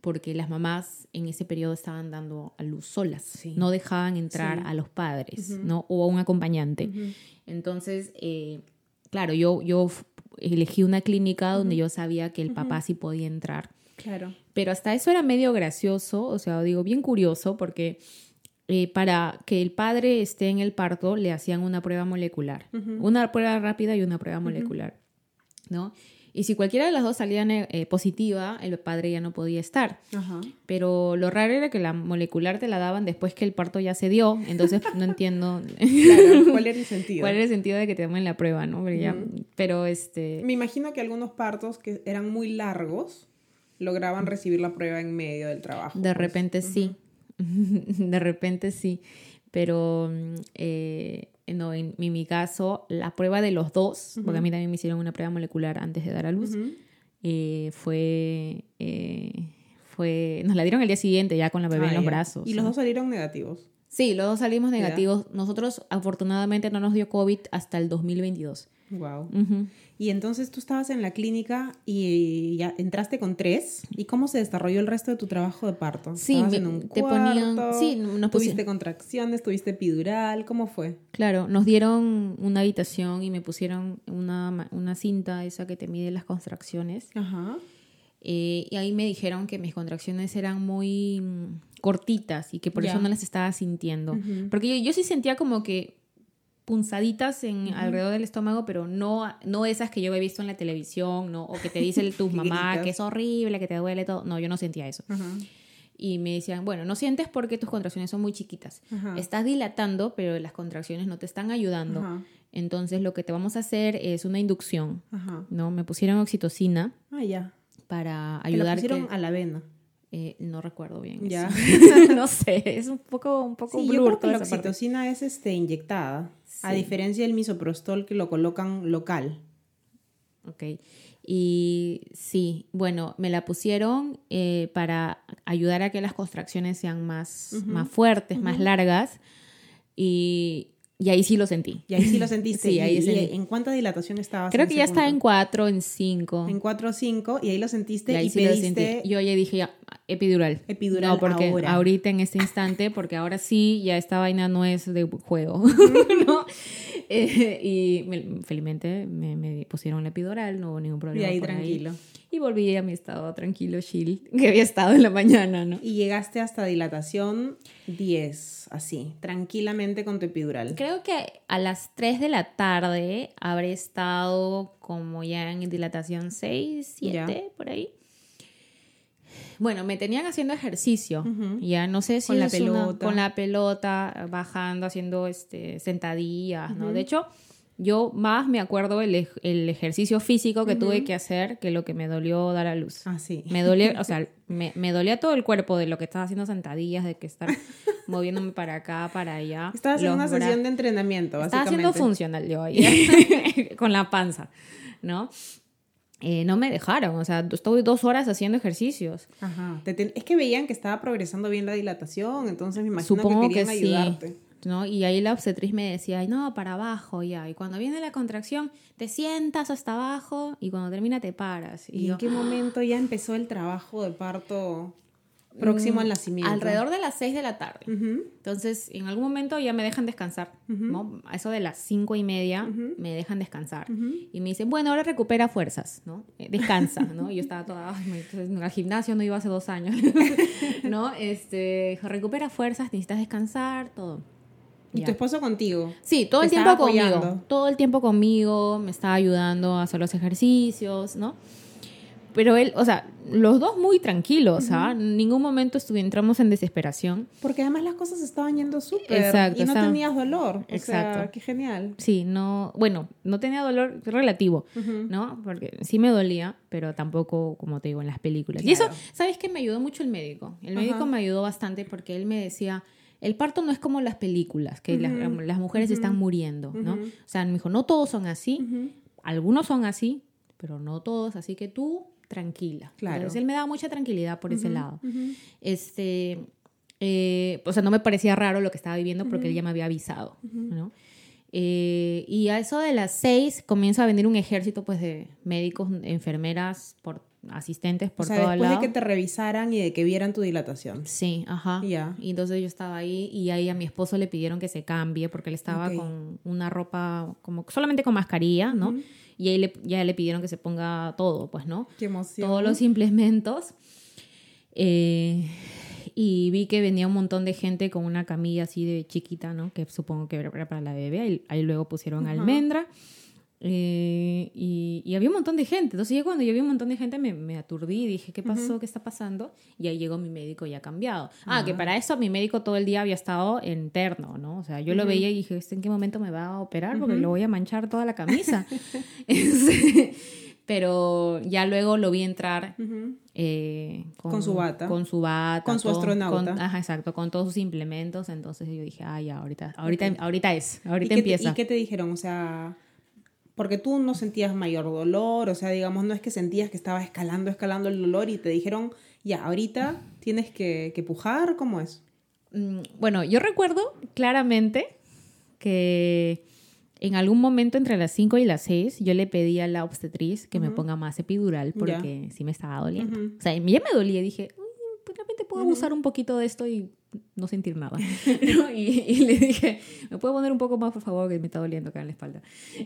Porque las mamás en ese periodo estaban dando a luz solas, no dejaban entrar a los padres, ¿no? O a un acompañante. Entonces, eh, claro, yo, yo elegí una clínica donde yo sabía que el papá sí podía entrar. Claro. Pero hasta eso era medio gracioso, o sea, digo, bien curioso, porque eh, para que el padre esté en el parto le hacían una prueba molecular, una prueba rápida y una prueba molecular, ¿no? Y si cualquiera de las dos salían eh, positiva, el padre ya no podía estar. Pero lo raro era que la molecular te la daban después que el parto ya se dio, entonces no entiendo cuál era el sentido. ¿Cuál era el sentido de que te tomen la prueba, no? Pero, este... Me imagino que algunos partos que eran muy largos lograban recibir la prueba en medio del trabajo. De pues. repente sí. *laughs* de repente sí, pero eh, no, en, mi caso, la prueba de los dos, porque a mí también me hicieron una prueba molecular antes de dar a luz, eh, fue, eh, fue, nos la dieron el día siguiente ya con la bebé en ah, los brazos. ¿Y los dos salieron negativos? Sí, los dos salimos negativos. Nosotros afortunadamente no nos dio COVID hasta el 2022. Wow. Y entonces tú estabas en la clínica y ya entraste con tres. ¿Y cómo se desarrolló el resto de tu trabajo de parto? Sí, en un te ponían. Sí, nos tuviste contracciones, tuviste epidural, ¿cómo fue? Claro, nos dieron una habitación y me pusieron una, una cinta esa que te mide las contracciones. Ajá. Eh, y ahí me dijeron que mis contracciones eran muy mm, cortitas y que por eso no las estaba sintiendo. Porque yo, yo sí sentía como que punzaditas en alrededor del estómago, pero no, no esas que yo he visto en la televisión, ¿no? o que te dice *laughs* tu mamá que es horrible, que te duele todo. No, yo no sentía eso. y me decían, bueno, no sientes porque tus contracciones son muy chiquitas. Estás dilatando, pero las contracciones no te están ayudando. Entonces lo que te vamos a hacer es una inducción, ¿no? Me pusieron oxitocina. Ah, ya. Para ayudar. Me pusieron a la vena. Eh, no recuerdo bien. Ya. *laughs* no sé, es un poco, un poco sí, yo creo la oxitocina es este, inyectada, a diferencia del misoprostol que lo colocan local. Ok. Y sí, bueno, me la pusieron eh, para ayudar a que las contracciones sean más, más fuertes, más largas. Y, y, ahí sí lo sentí. Y ahí sí lo sentiste. *laughs* sí, ahí ¿Y, ¿En cuánta dilatación estabas? Creo que ya estaba en 4, en 5. En 4 o 5, y ahí lo sentiste y, ahí sí lo sentí. Yo ya dije, ya, epidural. Epidural No, porque ahora. ahorita en este instante, porque ahora sí, ya esta vaina no es de juego, *laughs* ¿no? Eh, y felizmente me, pusieron la epidural, no hubo ningún problema. Y ahí tranquilo. Y volví a mi estado tranquilo, chill, *laughs* que había estado en la mañana, ¿no? Y llegaste hasta dilatación 10, así, tranquilamente con tu epidural. Creo que a las 3 de la tarde habré estado como ya en dilatación 6, 7, por ahí. Bueno, me tenían haciendo ejercicio, ya no sé si con la pelota, con la pelota, bajando, haciendo este sentadillas, ¿no? De hecho, yo más me acuerdo el, el ejercicio físico que tuve que hacer que lo que me dolió dar a luz. Ah, sí. Me dolía, *laughs* o sea, me, me dolía todo el cuerpo de lo que estaba haciendo sentadillas, de que estar *laughs* moviéndome para acá, para allá. Estabas haciendo una sesión de entrenamiento, básicamente. Estaba haciendo funcional yo ahí, *laughs* con la panza, ¿no? Eh, no me dejaron, o sea, estuve dos horas haciendo ejercicios. Ajá. Es que veían que estaba progresando bien la dilatación, entonces me imagino Supongo que querían ayudarte. ¿No? Y ahí la obstetriz me decía, Ay, no, para abajo ya. Y cuando viene la contracción, te sientas hasta abajo y cuando termina te paras. ¿Y, en qué momento ya empezó el trabajo de parto? próximo al mm, nacimiento. Alrededor de las 6 de la tarde. Entonces, en algún momento ya me dejan descansar, ¿no? A eso de las cinco y media me dejan descansar. Y me dicen, bueno, ahora recupera fuerzas, ¿no? Eh, descansa, ¿no? Y yo estaba toda, al gimnasio no iba hace dos años, *laughs* ¿no? Este, recupera fuerzas, necesitas descansar, todo. ¿Y tu esposo contigo? Sí, todo el tiempo conmigo. Todo el tiempo conmigo, me estaba ayudando a hacer los ejercicios, ¿no? pero él, o sea, los dos muy tranquilos, ¿ah? En ningún momento entramos en desesperación. Porque además las cosas estaban yendo súper. Exacto. Y no tenías dolor. Exacto. Sea, qué genial. Sí, no, bueno, no tenía dolor relativo, ¿no? Porque sí me dolía, pero tampoco, como te digo, en las películas. Y eso, ¿sabes qué? Me ayudó mucho el médico. El médico me ayudó bastante porque él me decía, el parto no es como las películas, que las, mujeres están muriendo, ¿no? O sea, me dijo, no todos son así, algunos son así, pero no todos, así que tú tranquila. Claro. Entonces él me daba mucha tranquilidad por ese lado. Este, eh, o sea, no me parecía raro lo que estaba viviendo porque él ya me había avisado, ¿no? Eh, y a eso de las seis comienza a venir un ejército pues de médicos, enfermeras, por, asistentes por o sea, después de que te revisaran y de que vieran tu dilatación. Sí, ajá. Ya. Y entonces yo estaba ahí y ahí a mi esposo le pidieron que se cambie porque él estaba con una ropa como solamente con mascarilla, ¿no? y ahí le, ya le pidieron que se ponga todo, pues, ¿no? Qué emoción. Todos los implementos. Eh, y vi que venía un montón de gente con una camilla así de chiquita, ¿no? Que supongo que era para la bebé. Ahí, luego pusieron almendra. Eh, y, había un montón de gente. Entonces, ya cuando yo vi un montón de gente, me, me aturdí y dije, ¿qué pasó? ¿Qué está pasando? Y ahí llegó mi médico ya cambiado. Ah, que para eso mi médico todo el día había estado interno, ¿no? O sea, yo lo veía y dije, ¿en qué momento me va a operar? Porque lo voy a manchar toda la camisa. *laughs* *laughs* Pero ya luego lo vi entrar eh, con, su bata. Con su bata. Con su astronauta. ajá, exacto, con todos sus implementos. Entonces yo dije, ah, ya, ahorita, ahorita, ahorita es, ahorita empieza. ¿Y qué te dijeron? O sea, porque tú no sentías mayor dolor, o sea, digamos, no es que sentías que estaba escalando, escalando el dolor y te dijeron, ya, ahorita tienes que, que pujar, ¿cómo es? Mm, bueno, yo recuerdo claramente que en algún momento entre las 5 y las 6 yo le pedí a la obstetriz que me ponga más epidural porque sí me estaba doliendo. O sea, ya me dolía y dije, pues realmente puedo abusar un poquito de esto y no sentir nada. *laughs* *laughs* y, le dije, ¿me puedo poner un poco más, por favor, que me está doliendo acá en la espalda?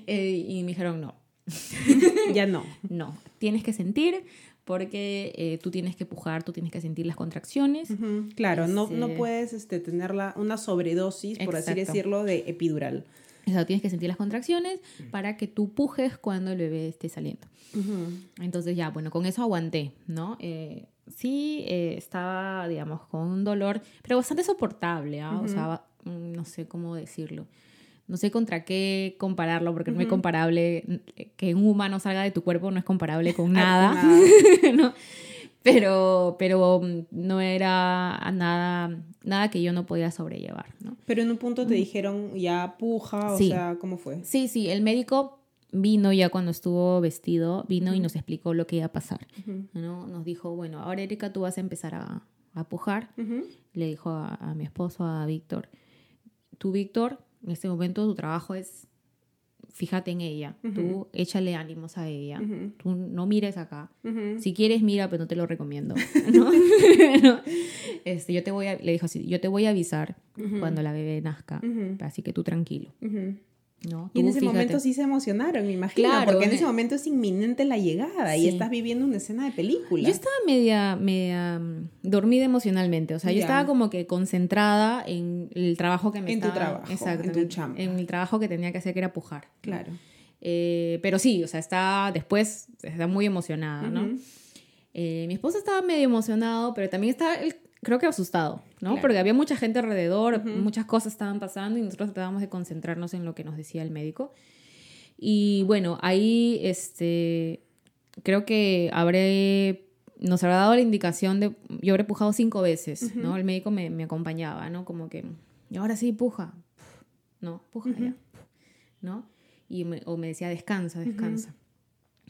Eh, y me dijeron, no. *laughs* ya no. No, tienes que sentir porque eh, tú tienes que pujar, tú tienes que sentir las contracciones. Claro, no, no puedes este, tener una sobredosis, por así decirlo, de epidural. Exacto, tienes que sentir las contracciones para que tú pujes cuando el bebé esté saliendo. Entonces ya, bueno, con eso aguanté, ¿no? Eh, sí eh, estaba, digamos, con un dolor, pero bastante soportable, ¿ah? O sea, mm, no sé cómo decirlo. No sé contra qué compararlo, porque no es comparable. Que un humano salga de tu cuerpo no es comparable con *laughs* nada. *laughs* ¿no? Pero, pero mm, no era nada, nada que yo no podía sobrellevar. ¿no? Pero en un punto te dijeron ya puja, o sea, ¿cómo fue? Sí, sí, el médico vino ya cuando estuvo vestido, vino y nos explicó lo que iba a pasar. ¿no? Nos dijo, bueno, ahora Erika, tú vas a empezar a, a pujar. Le dijo a, mi esposo, a Víctor, tú, Víctor, en este momento tu trabajo es, fíjate en ella, tú échale ánimos a ella, tú no mires acá. Si quieres, mira, pero no te lo recomiendo. *laughs* *laughs* este, yo te voy a, le dijo así, yo te voy a avisar cuando la bebé nazca, así que tú tranquilo y en ese momento sí se emocionaron, me imagino, porque en ese momento es inminente la llegada y estás viviendo una escena de película. Yo estaba media, media mm, dormida emocionalmente, o sea, yo estaba como que concentrada en el trabajo que me en estaba... En tu trabajo, exacto, en tu chamba. En el trabajo que tenía que hacer, que era pujar. Claro. Eh, pero sí, o sea, está después, está muy emocionada, ¿no? Eh, mi esposo estaba medio emocionado, pero también estaba creo que asustado, ¿no? Porque había mucha gente alrededor, muchas cosas estaban pasando y nosotros tratábamos de concentrarnos en lo que nos decía el médico. Y bueno, ahí este, creo que habré, nos habrá dado la indicación de, yo habré pujado cinco veces, ¿no? El médico me, me, acompañaba, ¿no? Como que, y ahora sí, puja, no, puja ya, ¿no? Y me, o me decía, descansa, descansa.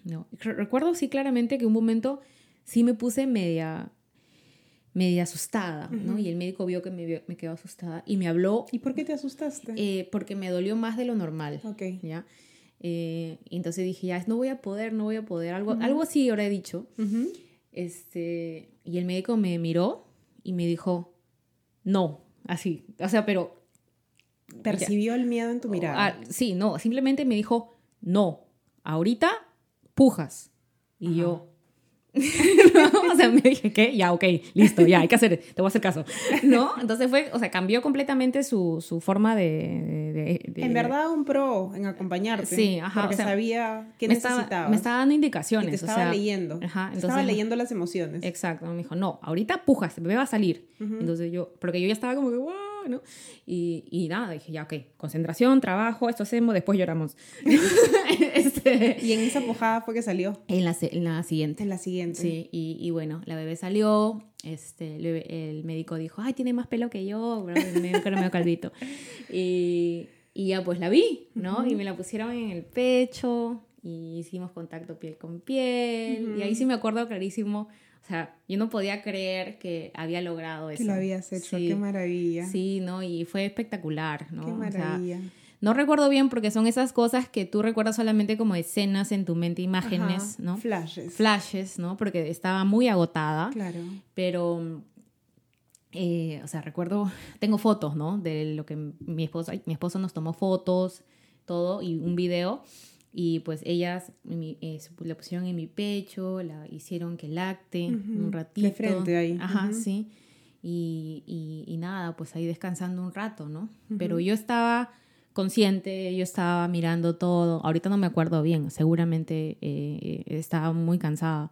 ¿no? Recuerdo sí claramente que un momento sí me puse media media asustada, ¿no? Y el médico vio que me, me quedó asustada y me habló. ¿Y por qué te asustaste? Eh, porque me dolió más de lo normal. Ok. ¿Ya? Eh, y entonces dije, ya, no voy a poder, no voy a poder, algo, algo así ahora he dicho. este, y el médico me miró y me dijo, no, así, o sea, pero... Percibió el miedo en tu mirada. Ah, sí, no, simplemente me dijo, no, ahorita pujas. Y yo, *laughs* o sea, me dije, ¿qué? Ya, ok, listo, ya, hay que hacer, te voy a hacer caso. ¿No? Entonces fue, o sea, cambió completamente su, su forma de, En verdad, un pro en acompañarte. Sí, ajá. Porque sabía qué necesitaba. me estaba dando indicaciones. Y te estaba leyendo. Ajá. estaba leyendo las emociones. Exacto. Me dijo, no, ahorita pujas, el bebé va a salir. Entonces yo, porque yo ya estaba como que, wow, *laughs* ¿no? Y, y, nada, dije, ya, ok, concentración, trabajo, esto hacemos, después lloramos. *laughs* este, ¿Y en esa pujada fue que salió? En la, en la siguiente. En la siguiente. Sí, y, y bueno, la bebé salió, este, el, médico dijo, ay, tiene más pelo que yo, pero me medio calvito. *laughs* Y, y ya pues la vi, ¿no? Y me la pusieron en el pecho y hicimos contacto piel con piel. Y ahí sí me acuerdo clarísimo o sea, yo no podía creer que había logrado eso. Que lo habías hecho, qué maravilla. Sí, ¿no? Y fue espectacular, ¿no? Qué maravilla. no recuerdo bien porque son esas cosas que tú recuerdas solamente como escenas en tu mente, imágenes, ¿no? Flashes. Flashes, ¿no? Porque estaba muy agotada. Claro. Pero, eh, o sea, recuerdo, tengo fotos, ¿no? De lo que mi esposo, mi esposo nos tomó fotos, todo, y un video. Y pues ellas eh, le pusieron en mi pecho, la hicieron que lacte un ratito. De frente ahí. Ajá, sí. Y, y, nada, pues ahí descansando un rato, ¿no? Pero yo estaba consciente, yo estaba mirando todo. Ahorita no me acuerdo bien, seguramente eh, estaba muy cansada.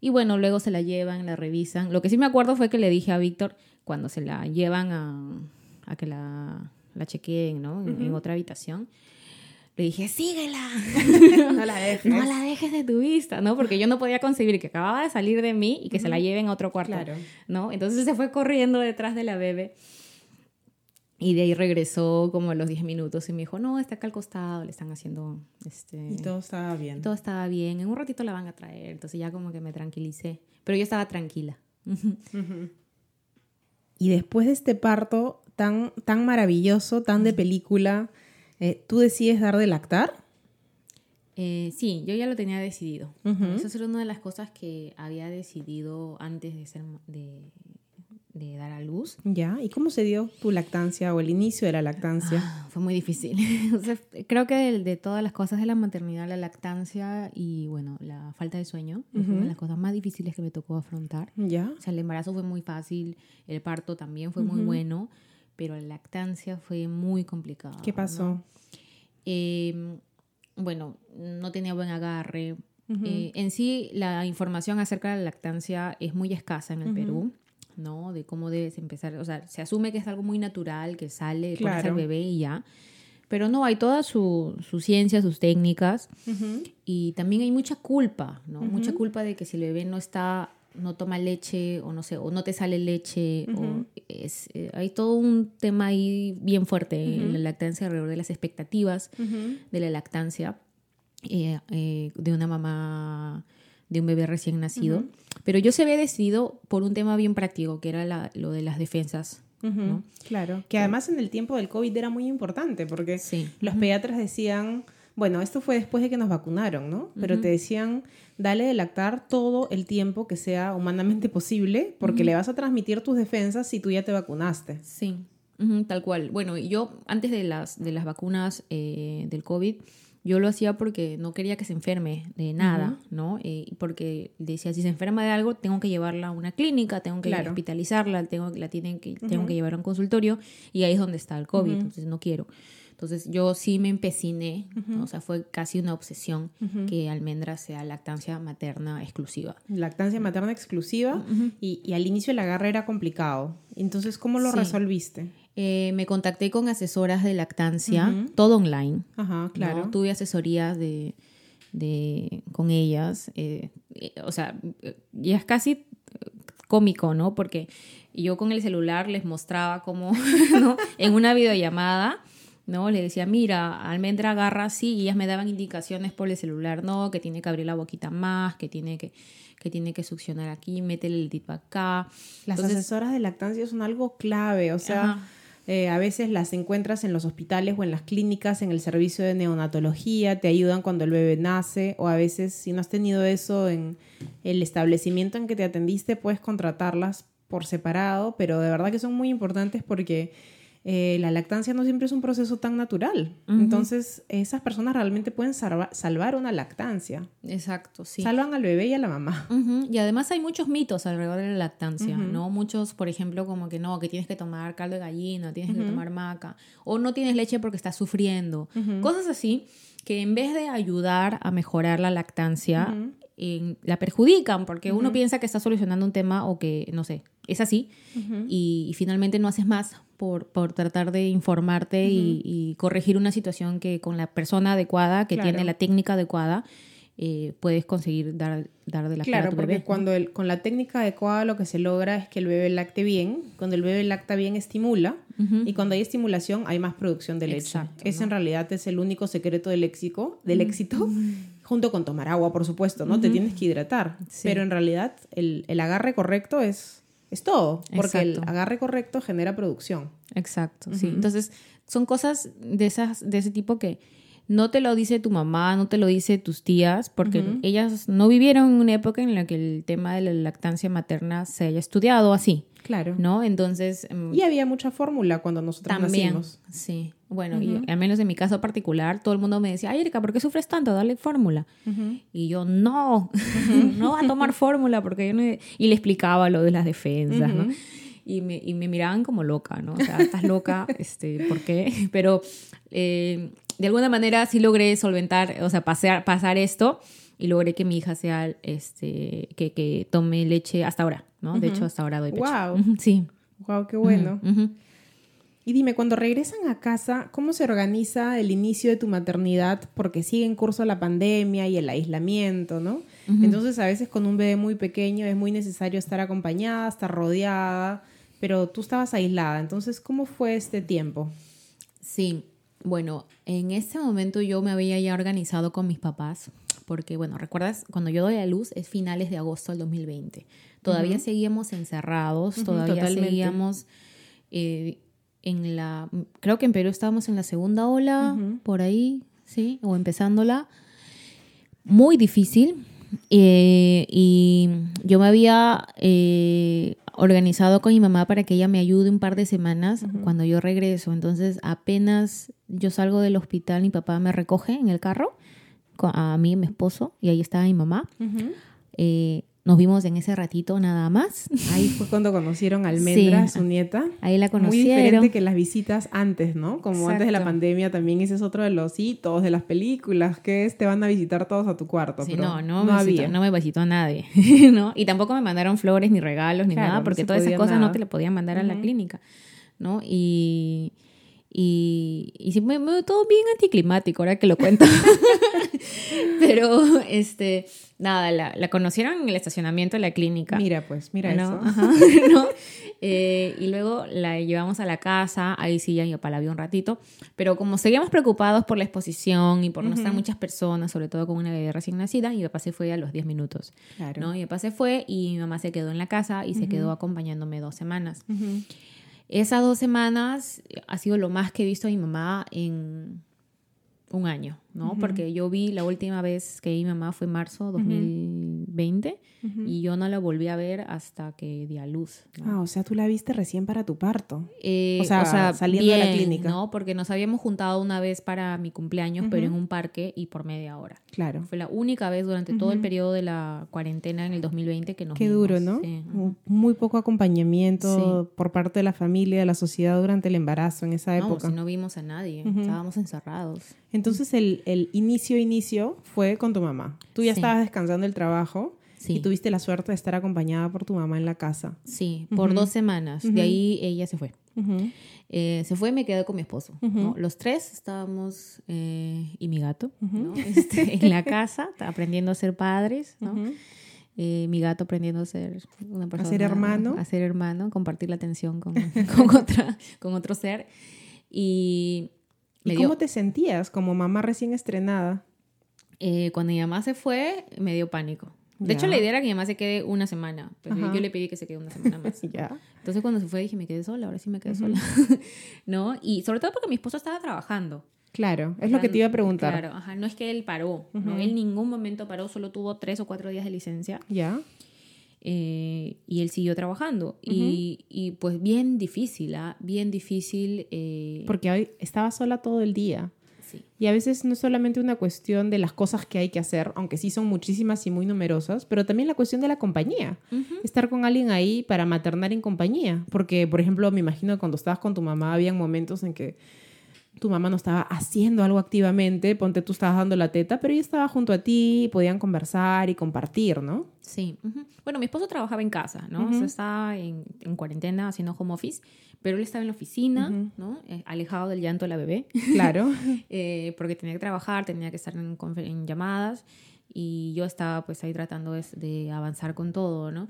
Y bueno, luego se la llevan, la revisan. Lo que sí me acuerdo fue que le dije a Víctor, cuando se la llevan a, a que la, la chequeen, ¿no? en otra habitación le dije, síguela. *laughs* no la dejes. No la dejes de tu vista, ¿no? Porque yo no podía concebir que acababa de salir de mí y que se la lleven a otro cuarto. Claro. ¿no? Entonces se fue corriendo detrás de la bebé. Y de ahí regresó como a los 10 minutos y me dijo, no, está acá al costado, le están haciendo... Este... Y todo estaba bien. Todo estaba bien, en un ratito la van a traer, entonces ya como que me tranquilicé, pero yo estaba tranquila. *laughs* Y después de este parto tan, tan maravilloso, tan de película, eh, ¿Tú decides dar de lactar? Eh, sí, yo ya lo tenía decidido. Eso era una de las cosas que había decidido antes de, ser, de, de, dar a luz. Ya, ¿y cómo se dio tu lactancia o el inicio de la lactancia? Ah, fue muy difícil. *laughs* creo que de, todas las cosas de la maternidad, la lactancia y bueno, la falta de sueño, fue una de las cosas más difíciles que me tocó afrontar. Ya. O sea, el embarazo fue muy fácil, el parto también fue muy bueno pero la lactancia fue muy complicada. ¿Qué pasó? Em, bueno, no tenía buen agarre, Eh, en sí, la información acerca de la lactancia es muy escasa en el Perú, ¿no? De cómo debes empezar. O sea, se asume que es algo muy natural, que sale, claro. al bebé y ya. Pero no, hay toda su, su ciencia, sus técnicas. Y también hay mucha culpa, ¿no? Mucha culpa de que si el bebé no está no toma leche o no sé, o no te sale leche. o es, eh, hay todo un tema ahí bien fuerte en la lactancia alrededor de las expectativas de la lactancia eh, eh, de una mamá, de un bebé recién nacido. Pero yo se había decidido por un tema bien práctico, que era lo de las defensas. Claro, que además en el tiempo del COVID era muy importante porque los pediatras decían bueno, esto fue después de que nos vacunaron, ¿no? Pero te decían, dale de lactar todo el tiempo que sea humanamente posible, porque le vas a transmitir tus defensas si tú ya te vacunaste. Sí, tal cual. Bueno, yo antes de las, de las vacunas eh, del COVID, yo lo hacía porque no quería que se enferme de nada, ¿no? Eh, porque decía, si se enferma de algo, tengo que llevarla a una clínica, tengo que hospitalizarla, tengo, la tienen que, tengo que llevar a un consultorio y ahí es donde está el COVID, entonces no quiero. Entonces yo sí me empeciné, o sea, fue casi una obsesión que almendra sea lactancia materna exclusiva. Lactancia materna exclusiva y, al inicio el agarre era complicado. Entonces, ¿cómo lo resolviste? Eh, me contacté con asesoras de lactancia, todo online. Ajá, claro. Tuve asesorías de, de, con ellas. Eh, eh, o sea, ya es casi cómico, ¿no? Porque yo con el celular les mostraba cómo, *laughs* ¿no? En una videollamada ¿no? Le decía, mira, almendra agarra así y ellas me daban indicaciones por el celular, no, que tiene que abrir la boquita más, que tiene que, que, tiene que succionar aquí, métele el tip acá. Las asesoras de lactancia son algo clave, o sea, eh, a veces las encuentras en los hospitales o en las clínicas, en el servicio de neonatología, te ayudan cuando el bebé nace, o a veces si no has tenido eso en el establecimiento en que te atendiste, puedes contratarlas por separado, pero de verdad que son muy importantes porque eh, la lactancia no siempre es un proceso tan natural. Entonces, esas personas realmente pueden salvar una lactancia. Exacto, sí. Salvan al bebé y a la mamá. Y además hay muchos mitos alrededor de la lactancia, ¿no? Muchos, por ejemplo, como que no, que tienes que tomar caldo de gallina, tienes que tomar maca, o no tienes leche porque estás sufriendo. Cosas así que en vez de ayudar a mejorar la lactancia, la perjudican porque uno piensa que está solucionando un tema o que, no sé, es así y, finalmente no haces más por, por tratar de informarte y, corregir una situación que con la persona adecuada, que tiene la técnica adecuada, eh, puedes conseguir dar, dar de la Claro, a tu porque cuando el, con la técnica adecuada lo que se logra es que el bebé lacte bien, cuando el bebé lacta bien estimula y cuando hay estimulación hay más producción de leche. Ese en realidad es el único secreto del éxito, del *laughs* éxito junto con tomar agua, por supuesto, ¿no? Te tienes que hidratar, pero en realidad el, el agarre correcto es es todo, porque el agarre correcto genera producción. Exacto, sí. Entonces, son cosas de, esas, de ese tipo que no te lo dice tu mamá, no te lo dice tus tías, porque ellas no vivieron en una época en la que el tema de la lactancia materna se haya estudiado así. Claro. ¿No? Entonces... Mm, y había mucha fórmula cuando nosotros también, nacimos. Sí. Bueno, y al menos en mi caso particular, todo el mundo me decía, ay, Erika, ¿por qué sufres tanto? Dale fórmula. Y yo, no, *laughs* no va a tomar fórmula porque yo no... Y le explicaba lo de las defensas, ¿no? Y me, y me, miraban como loca, ¿no? O sea, estás loca, *laughs* este, ¿por qué? Pero eh, de alguna manera sí logré solventar, o sea, pasar, pasar esto y logré que mi hija sea, este, que, que tome leche hasta ahora, ¿no? De hecho, hasta ahora doy pecho. ¡Wow! Sí. ¡Wow, qué bueno! Y dime, cuando regresan a casa, ¿cómo se organiza el inicio de tu maternidad? Porque sigue en curso la pandemia y el aislamiento, ¿no? Entonces, a veces con un bebé muy pequeño es muy necesario estar acompañada, estar rodeada, pero tú estabas aislada. Entonces, ¿cómo fue este tiempo? Sí, bueno, en ese momento yo me había ya organizado con mis papás, porque, bueno, ¿recuerdas? Cuando yo doy a luz es finales de agosto del 2020. Todavía seguíamos encerrados, todavía seguíamos eh, en la... Creo que en Perú estábamos en la segunda ola, por ahí, ¿sí? O empezándola. Muy difícil. Eh, y yo me había eh, organizado con mi mamá para que ella me ayude un par de semanas cuando yo regreso. Entonces, apenas yo salgo del hospital, mi papá me recoge en el carro, a mí y mi esposo, y ahí estaba mi mamá. Eh, nos vimos en ese ratito nada más. Ahí fue cuando conocieron a Almendra, su nieta. Ahí la conocieron. Muy diferente que las visitas antes, ¿no? Como antes de la pandemia también ese es otro de los hitos de las películas, que es te van a visitar todos a tu cuarto. Sí, no, no, me había. no me visitó a nadie, *laughs* ¿no? Y tampoco me mandaron flores, ni regalos, ni nada, porque todas esas cosas no te le podían mandar a la clínica, ¿no? Y... Y, y sí, me, todo bien anticlimático ahora que lo cuento. *laughs* Pero, este, nada, la, la, conocieron en el estacionamiento de la clínica. Mira, pues, mira eso. *laughs* ¿no? Eh, y luego la llevamos a la casa, ahí sí ya yo para la un ratito. Pero como seguíamos preocupados por la exposición y por no estar muchas personas, sobre todo con una bebé recién nacida, y papá se fue a los 10 minutos. Claro. ¿no? Y papá se fue y mi mamá se quedó en la casa y se quedó acompañándome dos semanas. Esas dos semanas ha sido lo más que he visto a mi mamá en un año, ¿no? Porque yo vi la última vez que vi mamá fue en marzo 2020 y yo no la volví a ver hasta que di a luz. Ah, o sea, tú la viste recién para tu parto. Eh, o, sea, saliendo de la clínica. ¿no? Porque nos habíamos juntado una vez para mi cumpleaños, pero en un parque y por media hora. Claro. Fue la única vez durante todo el periodo de la cuarentena en el 2020 que nos Qué duro, ¿no? Muy poco acompañamiento por parte de la familia, de la sociedad durante el embarazo en esa época. No, si no vimos a nadie, estábamos encerrados. Entonces el, el, inicio, inicio fue con tu mamá. Tú ya estabas descansando del trabajo y tuviste la suerte de estar acompañada por tu mamá en la casa. Sí, por dos semanas. De ahí ella se fue. Eh, se fue y me quedé con mi esposo. Los tres estábamos, eh, y mi gato, este, en la casa, *laughs* aprendiendo a ser padres. Eh, mi gato aprendiendo a ser una persona. A ser hermano. A ser hermano, compartir la atención con, *laughs* con, otra, con otro ser. Y, ¿Y cómo te sentías como mamá recién estrenada? cuando mi mamá se fue, me dio pánico. De hecho, la idea era que mi mamá se quede una semana. Pero yo le pedí que se quede una semana más. *laughs* ya. Entonces, cuando se fue, dije, me quedé sola, ahora sí me quedé sola. *laughs* ¿No? Y sobre todo porque mi esposo estaba trabajando. Claro, es lo que te iba a preguntar. Claro, ajá, no es que él paró, ¿no? Él en ningún momento paró, solo tuvo tres o cuatro días de licencia. Ya. Eh, y él siguió trabajando. y, y, pues bien difícil, ¿ah? Bien difícil. Eh... Porque hoy estaba sola todo el día. Y a veces no es solamente una cuestión de las cosas que hay que hacer, aunque sí son muchísimas y muy numerosas, pero también la cuestión de la compañía. Estar con alguien ahí para maternar en compañía. Porque, por ejemplo, me imagino que cuando estabas con tu mamá, había momentos en que tu mamá no estaba haciendo algo activamente, ponte tú estabas dando la teta, pero ella estaba junto a ti, podían conversar y compartir, ¿no? Sí. Bueno, mi esposo trabajaba en casa, ¿no? o sea, estaba en, en, cuarentena haciendo home office, pero él estaba en la oficina, ¿no? Eh, alejado del llanto de la bebé. Claro. *laughs* eh, porque tenía que trabajar, tenía que estar en, en, llamadas y yo estaba pues ahí tratando de, de avanzar con todo, ¿no?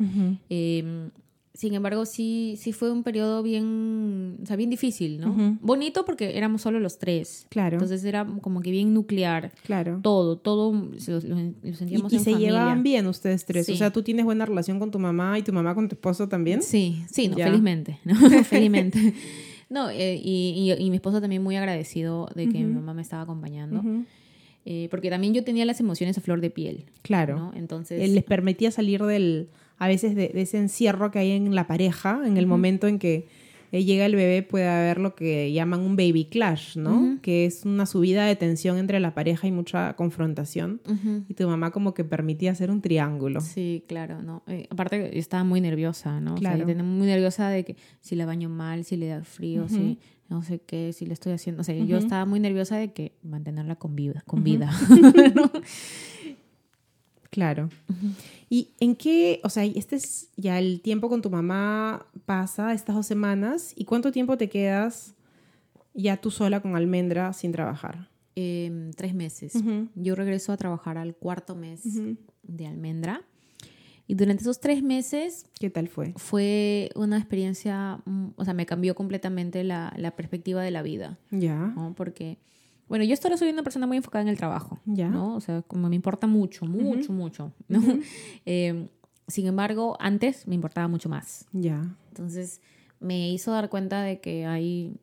Sin embargo, sí, sí fue un periodo bien, o sea, bien difícil, ¿no? Bonito porque éramos solo los tres. Claro. Entonces era como que bien nuclear. Claro. Todo, todo lo, sentíamos y, y se llevaban bien ustedes tres. O sea, tú tienes buena relación con tu mamá y tu mamá con tu esposo también. Sí, sí, no, felizmente, *laughs* ¿no? *laughs* felizmente. No, eh, y, y, mi esposo también muy agradecido de que mi mamá me estaba acompañando. Eh, porque también yo tenía las emociones a flor de piel. Claro. ¿no? Entonces. Él les permitía salir del a veces de, ese encierro que hay en la pareja, en el momento en que eh, llega el bebé puede haber lo que llaman un baby clash, ¿no? Que es una subida de tensión entre la pareja y mucha confrontación. Y tu mamá como que permitía hacer un triángulo. Sí, claro, ¿no? Eh, aparte estaba muy nerviosa, ¿no? Claro. O muy nerviosa de que si la baño mal, si le da frío, si no sé qué, si le estoy haciendo, o sea, yo estaba muy nerviosa de que mantenerla con vida, con vida. *laughs* *laughs* Claro. ¿Y en qué, o sea, este es ya el tiempo con tu mamá pasa, estas dos semanas, ¿y cuánto tiempo te quedas ya tú sola con Almendra sin trabajar? Em, tres meses. Yo regreso a trabajar al cuarto mes de Almendra. Y durante esos tres meses... ¿Qué tal fue? Fue una experiencia, mm, o sea, me cambió completamente la, la perspectiva de la vida. Ya. Porque bueno, yo ahora soy una persona muy enfocada en el trabajo, ¿Ya? ¿no? O sea, como me importa mucho, mucho, mucho, ¿no? *laughs* Em, sin embargo, antes me importaba mucho más. Ya. Entonces, me hizo dar cuenta de que hay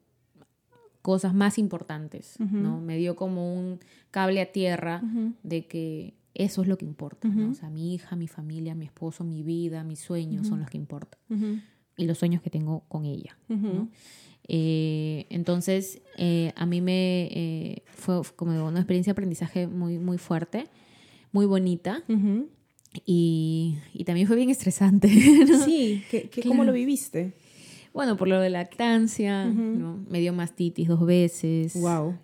cosas más importantes, ¿no? Me dio como un cable a tierra de que eso es lo que importa, ¿no? O sea, mi hija, mi familia, mi esposo, mi vida, mis sueños son los que importan. Y los sueños que tengo con ella, ¿no? Eh, entonces, eh, a mí me eh, fue como una experiencia de aprendizaje muy, muy fuerte, muy bonita. Y, y también fue bien estresante. *laughs* Sí, ¿Qué, qué, ¿cómo lo viviste? Bueno, por lo de lactancia, ¿no? me dio mastitis dos veces. Wow.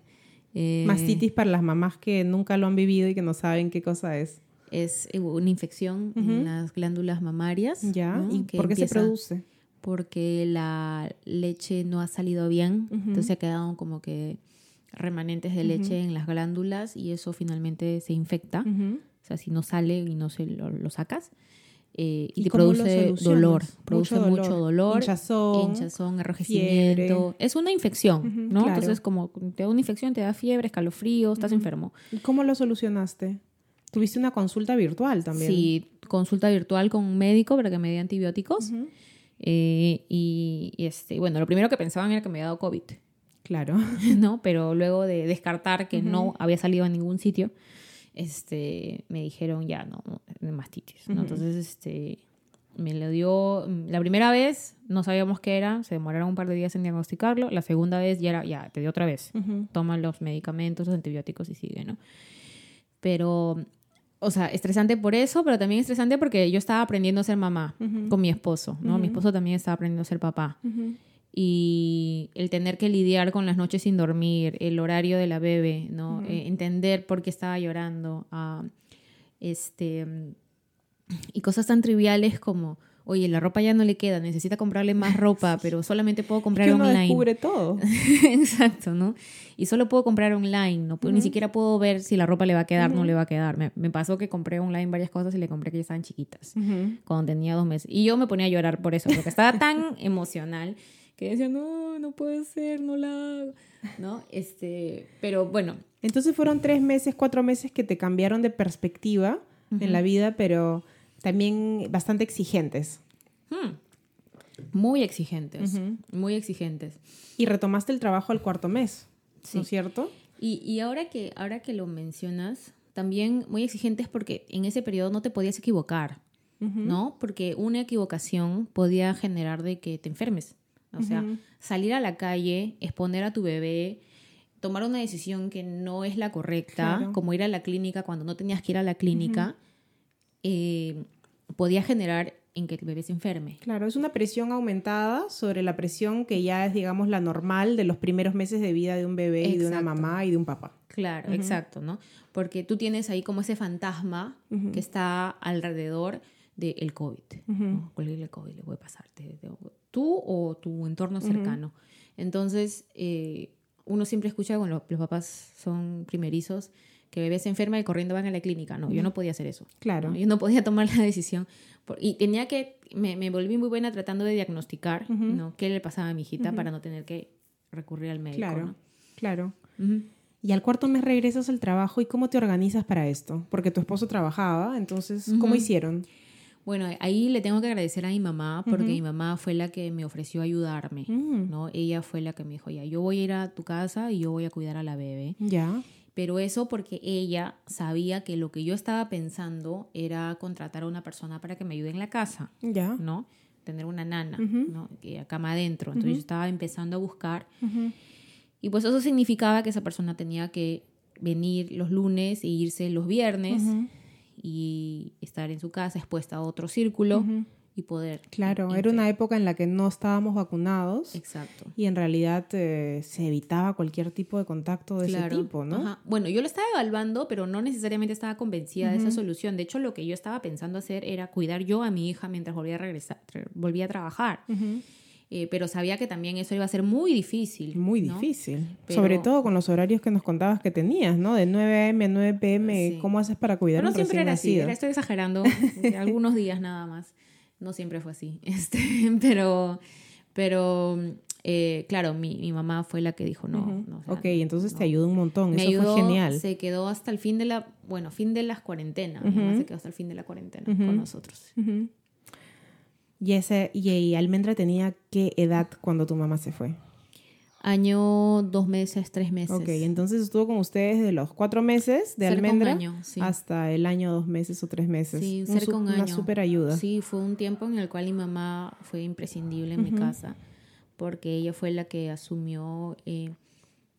Mastitis para las mamás que nunca lo han vivido y que no saben qué cosa es. Es una infección en las glándulas mamarias. Ya. ¿Y por qué se produce? Porque la leche no ha salido bien, entonces ha quedado como que remanentes de leche en las glándulas y eso finalmente se infecta. O sea, si no sale y no se lo, sacas. Eh, y, te produce dolor, produce mucho dolor, hinchazón, hinchazón enrojecimiento. Es una infección, ¿no? Entonces, como te da una infección, te da fiebre, escalofrío, estás enfermo. ¿Y cómo lo solucionaste? Tuviste una consulta virtual también. Sí, consulta virtual con un médico para que me dé antibióticos. Eh, y, este, bueno, lo primero que pensaban era que me había dado COVID. Claro. *laughs* ¿No? Pero luego de descartar que no había salido a ningún sitio, este, me dijeron ya, no, de mastitis. ¿no? Entonces, este, me lo dio la primera vez, no sabíamos qué era, se demoraron un par de días en diagnosticarlo. La segunda vez ya era, ya, te dio otra vez. Toma los medicamentos, los antibióticos y sigue, ¿no? Pero, o sea, estresante por eso, pero también estresante porque yo estaba aprendiendo a ser mamá con mi esposo, ¿no? Mi esposo también estaba aprendiendo a ser papá. Y el tener que lidiar con las noches sin dormir, el horario de la bebé, ¿no? Eh, entender por qué estaba llorando, ah, este, y cosas tan triviales como, oye, la ropa ya no le queda, necesita comprarle más ropa, *laughs* pero solamente puedo comprar es que uno online. descubre todo. *laughs* Exacto, ¿no? Y solo puedo comprar online, no ni siquiera puedo ver si la ropa le va a quedar, o no le va a quedar. Me, me, pasó que compré online varias cosas y le compré que ya estaban chiquitas, cuando tenía dos meses. Y yo me ponía a llorar por eso, porque estaba tan *laughs* emocional que decía, no, no puede ser, no la hago, ¿no? Este, pero bueno. Entonces fueron tres meses, cuatro meses que te cambiaron de perspectiva en la vida, pero también bastante exigentes. Hmm. Muy exigentes, muy exigentes. Y retomaste el trabajo al cuarto mes, ¿no es cierto? Y, y, ahora, que, ahora que lo mencionas, también muy exigentes porque en ese periodo no te podías equivocar, ¿no? Porque una equivocación podía generar de que te enfermes. O sea, salir a la calle, exponer a tu bebé, tomar una decisión que no es la correcta, como ir a la clínica cuando no tenías que ir a la clínica, eh, podía generar en que el bebé se enferme. Claro, es una presión aumentada sobre la presión que ya es, digamos, la normal de los primeros meses de vida de un bebé y de una mamá y de un papá. Claro, exacto, ¿no? Porque tú tienes ahí como ese fantasma que está alrededor del COVID. ¿no? el COVID le puede pasar? tú o tu entorno cercano. Entonces, eh, uno siempre escucha, bueno, los papás son primerizos, que bebé se enferma y corriendo van a la clínica. No, yo no podía hacer eso. Claro. Yo no podía tomar la decisión. y tenía que, me, me, volví muy buena tratando de diagnosticar, ¿no? ¿Qué le pasaba a mi hijita para no tener que recurrir al médico? Claro, claro. Y al cuarto mes regresas al trabajo y ¿cómo te organizas para esto? Porque tu esposo trabajaba, entonces, ¿cómo hicieron? Bueno, ahí le tengo que agradecer a mi mamá porque mi mamá fue la que me ofreció ayudarme, mm. ¿no? Ella fue la que me dijo, ya, yo voy a ir a tu casa y yo voy a cuidar a la bebé. Ya. Pero eso porque ella sabía que lo que yo estaba pensando era contratar a una persona para que me ayude en la casa, ya. ¿no? Tener una nana, ¿no? Que cama adentro. Entonces yo estaba empezando a buscar. Y pues eso significaba que esa persona tenía que venir los lunes e irse los viernes y estar en su casa expuesta a otro círculo y poder... Claro, era una época en la que no estábamos vacunados. Exacto. Y en realidad eh, se evitaba cualquier tipo de contacto de ese tipo, ¿no? Bueno, yo lo estaba evaluando, pero no necesariamente estaba convencida de esa solución. De hecho, lo que yo estaba pensando hacer era cuidar yo a mi hija mientras volvía a regresar, volvía a trabajar. Eh, pero sabía que también eso iba a ser muy difícil. Muy difícil. Sobre todo con los horarios que nos contabas que tenías, ¿no? De 9 a.m. a 9 p.m. ¿Cómo haces para cuidar a un no siempre era así. estoy exagerando. *laughs* algunos días nada más. No siempre fue así. *laughs* Este, pero, pero eh, claro, mi, mi, mamá fue la que dijo no. ok, entonces te ayudó un montón. Me Eso fue genial. Se quedó hasta el fin de la, bueno, fin de las cuarentenas. Mi mamá se quedó hasta el fin de la cuarentena con nosotros. ¿Y, ese, y, Almendra tenía qué edad cuando tu mamá se fue? Año, dos meses, tres meses. Ok, entonces estuvo con ustedes de los cuatro meses de Almendra hasta el año, dos meses o tres meses. Sí, cerca un, Una súper ayuda. Sí, fue un tiempo en el cual mi mamá fue imprescindible en mi casa porque ella fue la que asumió eh,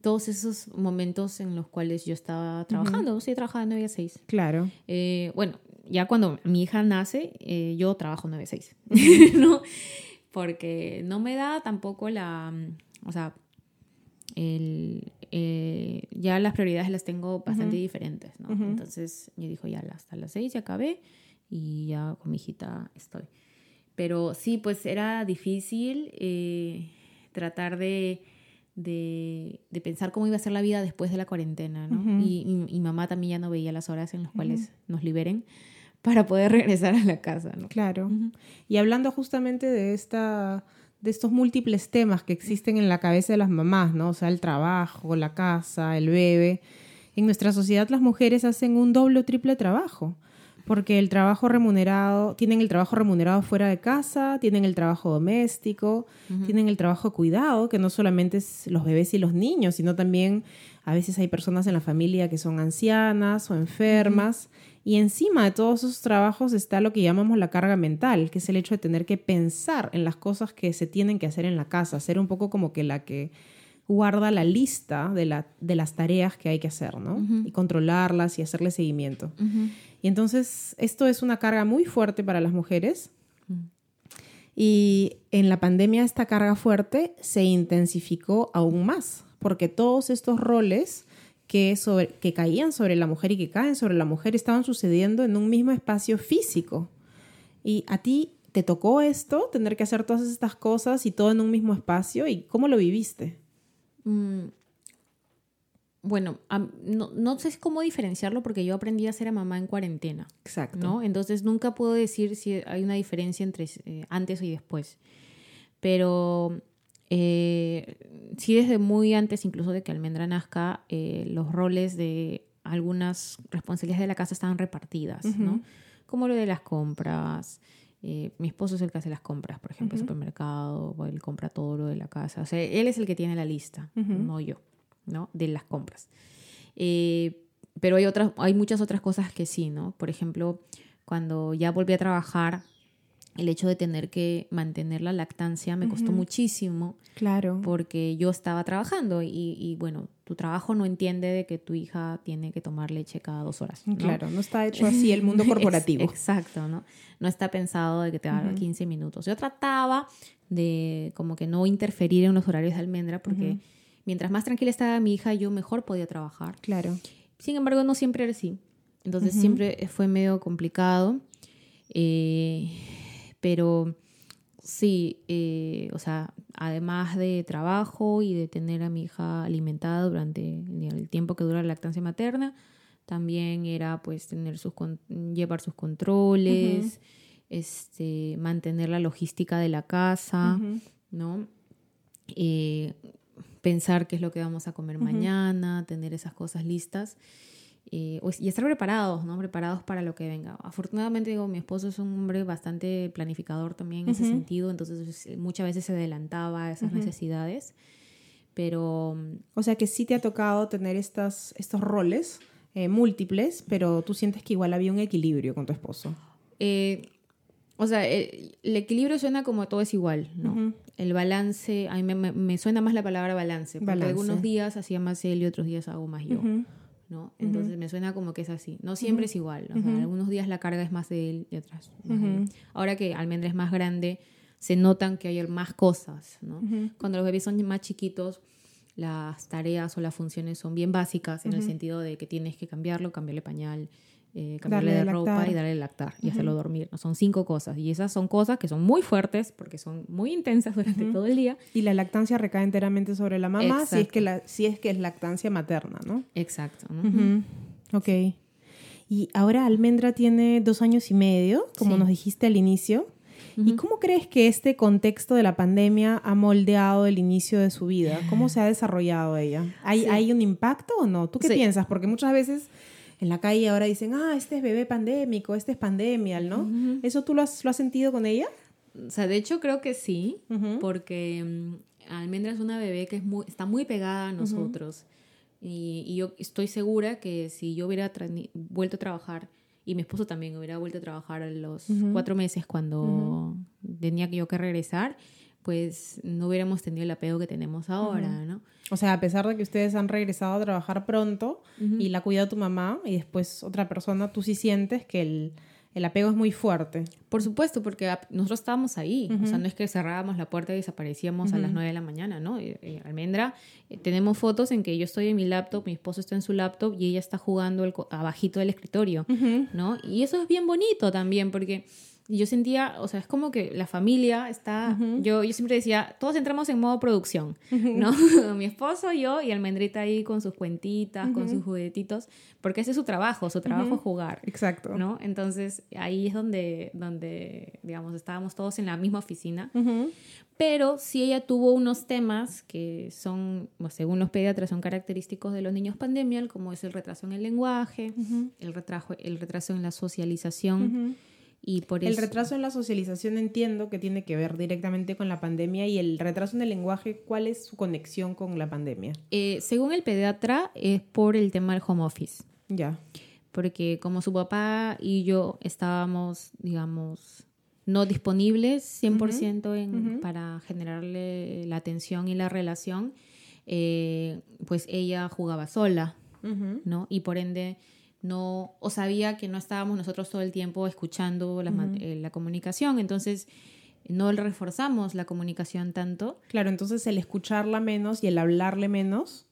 todos esos momentos en los cuales yo estaba trabajando. Sí, trabajaba de 9 a 6. Claro. Eh, bueno, ya cuando mi hija nace, eh, yo trabajo 9-6, *laughs* ¿no? Porque no me da tampoco la, o sea, el, eh, ya las prioridades las tengo bastante diferentes, ¿no? Entonces yo dijo, ya hasta las 6 ya acabé y ya con mi hijita estoy. Pero sí, pues era difícil eh, tratar de, de, pensar cómo iba a ser la vida después de la cuarentena, ¿no? y, mi mamá también ya no veía las horas en las cuales nos liberen para poder *laughs* regresar a la casa, ¿no? Claro. Y hablando justamente de esta de estos múltiples temas que existen en la cabeza de las mamás, ¿no? O sea, el trabajo, la casa, el bebé. En nuestra sociedad las mujeres hacen un doble o triple trabajo porque el trabajo remunerado, tienen el trabajo remunerado fuera de casa, tienen el trabajo doméstico, tienen el trabajo cuidado, que no solamente es los bebés y los niños, sino también a veces hay personas en la familia que son ancianas o enfermas. Y encima de todos esos trabajos está lo que llamamos la carga mental, que es el hecho de tener que pensar en las cosas que se tienen que hacer en la casa, ser un poco como que la que guarda la lista de, la, de las tareas que hay que hacer, ¿no? Y controlarlas y hacerle seguimiento. Y entonces esto es una carga muy fuerte para las mujeres. Y en la pandemia esta carga fuerte se intensificó aún más, porque todos estos roles que, sobre, que caían sobre la mujer y que caen sobre la mujer estaban sucediendo en un mismo espacio físico. Y a ti te tocó esto, tener que hacer todas estas cosas y todo en un mismo espacio, ¿y cómo lo viviste? Mm, bueno, no, sé cómo diferenciarlo porque yo aprendí a ser a mamá en cuarentena. Exacto. ¿no? Entonces nunca puedo decir si hay una diferencia entre eh, antes y después. Pero eh, sí desde muy antes, incluso de que Almendra nazca, eh, los roles de algunas responsabilidades de la casa estaban repartidas, ¿no? Como lo de las compras, eh, mi esposo es el que hace las compras, por ejemplo, el supermercado, él compra todo lo de la casa. O sea, él es el que tiene la lista, no yo, ¿no? De las compras. Pero hay, otras, hay muchas otras cosas que sí, ¿no? Por ejemplo, cuando ya volví a trabajar, el hecho de tener que mantener la lactancia me costó muchísimo. Claro. Porque yo estaba trabajando y, bueno, tu trabajo no entiende de que tu hija tiene que tomar leche cada dos horas. Claro, no está hecho *laughs* así el mundo corporativo. Exacto, ¿no? No está pensado de que te haga 15 minutos. Yo trataba de como que no interferir en los horarios de almendra porque mientras más tranquila estaba mi hija, yo mejor podía trabajar. Claro. Sin embargo, no siempre era así. Entonces siempre fue medio complicado. Eh, pero sí, eh, o sea, además de trabajo y de tener a mi hija alimentada durante el tiempo que dura la lactancia materna, también era pues tener sus llevar sus controles, este, mantener la logística de la casa, ¿no? Eh, pensar qué es lo que vamos a comer mañana, tener esas cosas listas. Eh, y estar preparados, ¿no? Preparados para lo que venga. Afortunadamente, digo, mi esposo es un hombre bastante planificador también en ese sentido, entonces eh, muchas veces se adelantaba a esas necesidades, pero... O sea que sí te ha tocado tener estas, estos roles eh, múltiples, pero tú sientes que igual había un equilibrio con tu esposo. o sea, el, equilibrio suena como todo es igual, ¿no? El balance, a mí me, suena más la palabra balance, porque algunos días hacía más él y otros días hago más yo. ¿No? Entonces me suena como que es así. No siempre es igual. algunos días la carga es más de él y otras. Ahora que Almendra es más grande, se notan que hay más cosas, ¿no? Cuando los bebés son más chiquitos, las tareas o las funciones son bien básicas en el sentido de que tienes que cambiarlo, cambiarle pañal, eh, cambiarle de, ropa y darle lactar y hacerlo dormir. ¿no? Son cinco cosas y esas son cosas que son muy fuertes porque son muy intensas durante todo el día. Y la lactancia recae enteramente sobre la mamá si es, que la, si es que es lactancia materna, ¿no? Exacto. Ok. Y ahora Almendra tiene dos años y medio, como nos dijiste al inicio. ¿Y cómo crees que este contexto de la pandemia ha moldeado el inicio de su vida? ¿Cómo se ha desarrollado ella? ¿Hay, ¿hay un impacto o no? ¿Tú qué piensas? Porque muchas veces en la calle ahora dicen, ah, este es bebé pandémico, este es pandemia, ¿no? ¿Eso tú lo has, lo has, sentido con ella? O sea, de hecho creo que sí, porque mm, Almendra es una bebé que es muy, está muy pegada a nosotros. y, yo estoy segura que si yo hubiera vuelto a trabajar y mi esposo también hubiera vuelto a trabajar a los cuatro meses cuando tenía yo que regresar, pues no hubiéramos tenido el apego que tenemos ahora, ¿no? O sea, a pesar de que ustedes han regresado a trabajar pronto y la cuida tu mamá y después otra persona, tú sí sientes que el, el apego es muy fuerte. Por supuesto, porque nosotros estábamos ahí. O sea, no es que cerrábamos la puerta y desaparecíamos a las 9 de la mañana, ¿no? Eh, eh, Almendra, eh, tenemos fotos en que yo estoy en mi laptop, mi esposo está en su laptop y ella está jugando el, abajito del escritorio, ¿no? Y eso es bien bonito también, porque y yo sentía, o sea, es como que la familia está, yo, yo siempre decía, todos entramos en modo producción, ¿no? *laughs* Mi esposo, yo y Almendrita ahí con sus cuentitas, con sus juguetitos, porque ese es su trabajo, su trabajo es jugar. Exacto. ¿no? Entonces ahí es donde, donde, digamos, estábamos todos en la misma oficina. Pero sí ella tuvo unos temas que son, según los pediatras, son característicos de los niños pandemial, como es el retraso en el lenguaje, el, retraso, el retraso en la socialización por el retraso en la socialización entiendo que tiene que ver directamente con la pandemia y el retraso en el lenguaje, ¿cuál es su conexión con la pandemia? Eh, según el pediatra, es por el tema del home office. Ya. Porque como su papá y yo estábamos, digamos, no disponibles 100% en, para generarle la atención y la relación, eh, pues ella jugaba sola, ¿no? Y por ende no, o sabía que no estábamos nosotros todo el tiempo escuchando la, eh, la comunicación, entonces no le reforzamos la comunicación tanto. Claro, entonces el escucharla menos y el hablarle menos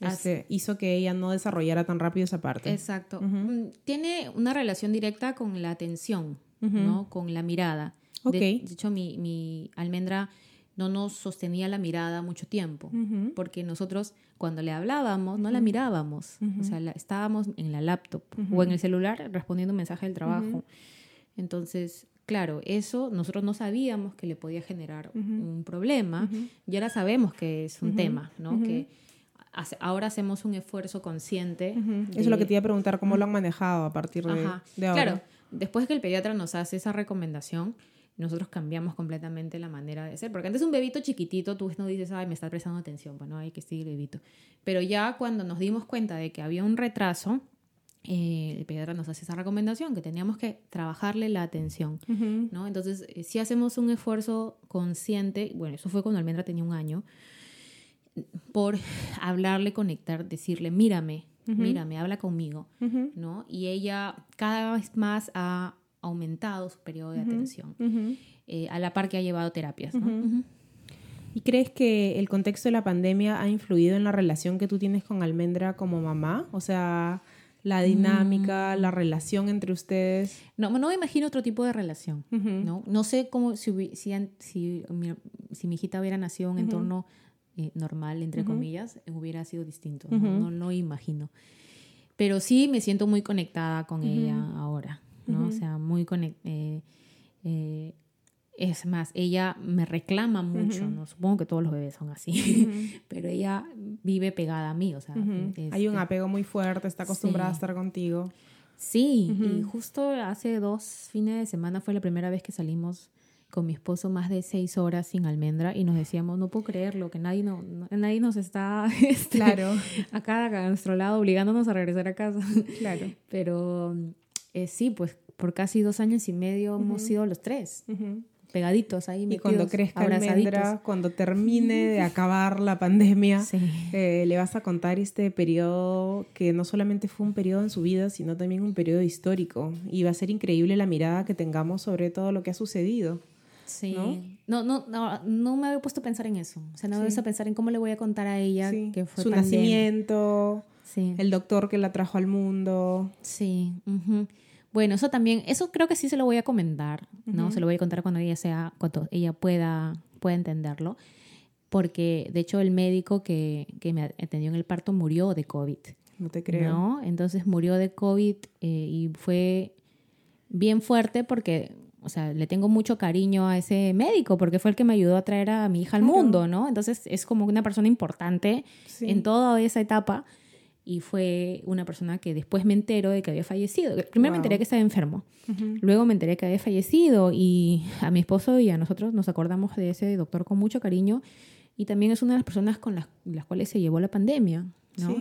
este, hizo que ella no desarrollara tan rápido esa parte. Exacto. Mm, tiene una relación directa con la atención, ¿no? Con la mirada. De, hecho, mi, mi almendra no nos sostenía la mirada mucho tiempo, porque nosotros cuando le hablábamos no la mirábamos, o sea, estábamos en la laptop o en el celular respondiendo un mensaje del trabajo. Entonces, claro, eso nosotros no sabíamos que le podía generar un problema y ahora sabemos que es un tema, ¿no? Que ahora hacemos un esfuerzo consciente. Eso es lo que te iba a preguntar, ¿cómo lo han manejado a partir de, de ahora? Claro, después que el pediatra nos hace esa recomendación, nosotros cambiamos completamente la manera de ser. Porque antes un bebito chiquitito, tú no dices, ay, me está prestando atención, bueno, hay que seguir bebito. Pero ya cuando nos dimos cuenta de que había un retraso, eh, el pediatra nos hace esa recomendación, que teníamos que trabajarle la atención, ¿no? Entonces, eh, si hacemos un esfuerzo consciente, bueno, eso fue cuando Almendra tenía un año, por hablarle, conectar, decirle, mírame, mírame, habla conmigo, ¿no? Y ella cada vez más ha aumentado su periodo de atención, eh, a la par que ha llevado terapias. ¿Y crees que el contexto de la pandemia ha influido en la relación que tú tienes con Almendra como mamá? O sea, la dinámica, mm. la relación entre ustedes. No, no me imagino otro tipo de relación. ¿no? no sé cómo si, si, si, mi, si, mi, hijita hubiera nacido en un entorno eh, normal, entre comillas, hubiera sido distinto. ¿no? No, no imagino. Pero sí me siento muy conectada con ella ahora. ¿No? O sea, muy eh, eh, es más, ella me reclama mucho, ¿no? Supongo que todos los bebés son así, *laughs* pero ella vive pegada a mí, o sea... Hay un apego muy fuerte, está acostumbrada a estar contigo. Sí, y justo hace dos fines de semana fue la primera vez que salimos con mi esposo más de seis horas sin almendra y nos decíamos, no puedo creerlo, que nadie, no, nadie nos está *laughs* este, claro. acá, a nuestro lado obligándonos a regresar a casa. Claro. Pero eh, sí, pues por casi dos años y medio hemos sido los tres. Pegaditos ahí. Y cuando crezca Almendra, cuando termine de acabar la pandemia, eh, le vas a contar este periodo que no solamente fue un periodo en su vida, sino también un periodo histórico. Y va a ser increíble la mirada que tengamos sobre todo lo que ha sucedido. Sí. ¿no? No, no, no, me había puesto a pensar en eso. O sea, no me había puesto a pensar en cómo le voy a contar a ella que fue su nacimiento, el doctor que la trajo al mundo. Sí. Bueno, eso también, eso creo que sí se lo voy a comentar, ¿no? Se lo voy a contar cuando ella sea, cuando ella pueda, pueda entenderlo. Porque, de hecho, el médico que, que me atendió en el parto murió de COVID. No te creo. ¿no? Entonces murió de COVID eh, y fue bien fuerte porque, o sea, le tengo mucho cariño a ese médico porque fue el que me ayudó a traer a mi hija al mundo, ¿no? Entonces es como una persona importante en toda esa etapa y fue una persona que después me entero de que había fallecido. Primero me enteré que estaba enfermo, luego me enteré que había fallecido y a mi esposo y a nosotros nos acordamos de ese doctor con mucho cariño y también es una de las personas con las, las cuales se llevó la pandemia, ¿no?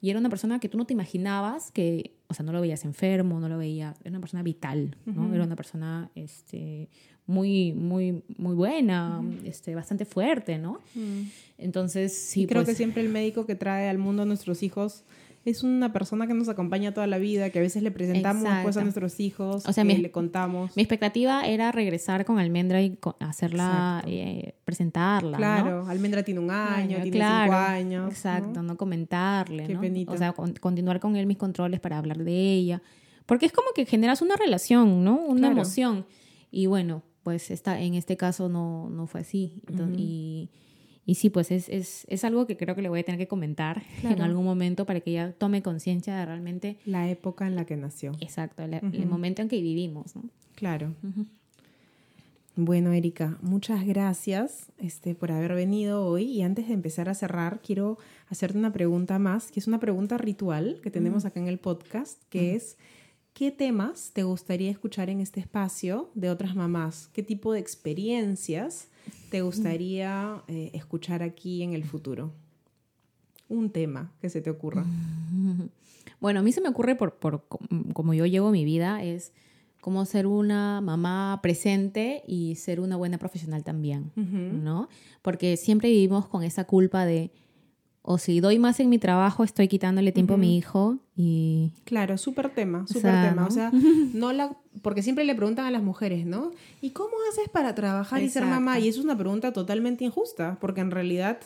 Y era una persona que tú no te imaginabas que, o sea, no lo veías enfermo, no lo veías, era una persona vital, ¿no? Era una persona este, muy, muy, muy buena, este, bastante fuerte, ¿no? Entonces, sí. creo que pues siempre el médico que trae al mundo a nuestros hijos es una persona que nos acompaña toda la vida, que a veces le presentamos pues, a nuestros hijos, o sea, le contamos. Mi expectativa era regresar con Almendra y hacerla, eh, presentarla. Claro, Almendra tiene un año, tiene cinco años. Exacto, no, comentarle. ¿no? O sea, continuar con él mis controles para hablar de ella. Porque es como que generas una relación, ¿no? Una emoción. Y bueno, pues esta, en este caso no, no fue así. y y sí, pues es, es, es, algo que creo que le voy a tener que comentar *laughs* en algún momento para que ella tome conciencia de realmente... La época en la que nació. Exacto, el momento en que vivimos, ¿no? Claro. Bueno, Erika, muchas gracias este, por haber venido hoy. Y antes de empezar a cerrar, quiero hacerte una pregunta más, que es una pregunta ritual que tenemos acá en el podcast, que es, ¿qué temas te gustaría escuchar en este espacio de otras mamás? ¿Qué tipo de experiencias te gustaría eh, escuchar aquí en el futuro? Un tema que se te ocurra. *laughs* Bueno, a mí se me ocurre por, por como yo llevo mi vida, es cómo ser una mamá presente y ser una buena profesional también, ¿no? Porque siempre vivimos con esa culpa de o si doy más en mi trabajo, estoy quitándole tiempo a mi hijo y... Claro, súper tema, súper tema. O sea, *laughs* no la... Porque siempre le preguntan a las mujeres, ¿no? ¿Y cómo haces para trabajar y ser mamá? Y eso es una pregunta totalmente injusta, porque en realidad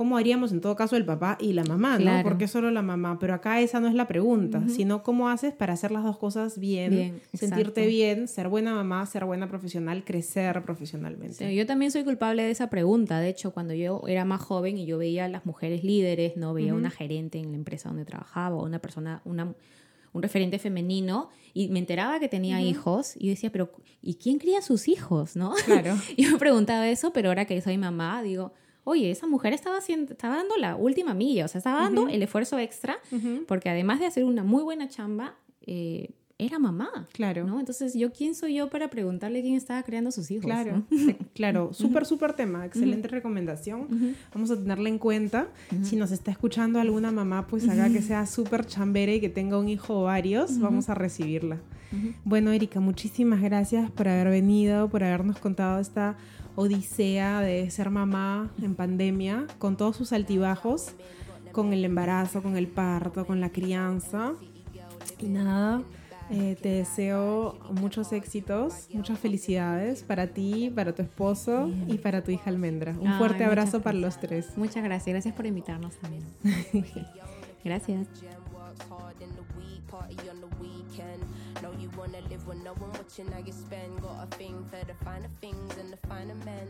¿Cómo haríamos en todo caso el papá y la mamá, ¿no? ¿Por qué solo la mamá? Pero acá esa no es la pregunta, sino cómo haces para hacer las dos cosas bien, sentirte bien, ser buena mamá, ser buena profesional, crecer profesionalmente. yo también soy culpable de esa pregunta. De hecho, cuando yo era más joven y yo veía a las mujeres líderes, no veía una gerente en la empresa donde trabajaba o una persona, una un referente femenino y me enteraba que tenía hijos y decía, pero ¿y quién cría sus hijos? ¿no? Claro. *laughs* yo me preguntaba eso, pero ahora que soy mamá, digo, oye, esa mujer estaba, haciendo, estaba dando la última milla, o sea, estaba dando el esfuerzo extra, porque además de hacer una muy buena chamba, eh, era mamá. Claro. ¿no? Entonces, ¿yo quién soy yo para preguntarle quién estaba creando sus hijos? Claro, *laughs* claro. Súper, súper tema. Excelente recomendación. Vamos a tenerla en cuenta. Si nos está escuchando alguna mamá, pues haga que sea súper chambere y que tenga un hijo o varios, vamos a recibirla. Bueno, Erika, muchísimas gracias por haber venido, por habernos contado esta odisea de ser mamá en pandemia, con todos sus altibajos, con el embarazo, con el parto, con la crianza. Y nada, eh, te deseo muchos éxitos, muchas felicidades para ti, para tu esposo y para tu hija Almendra. Un fuerte abrazo para los tres. Muchas gracias, gracias por invitarnos también. *laughs* gracias. Know you wanna live when no one watching how you spend. Got a thing for the finer things and the finer men.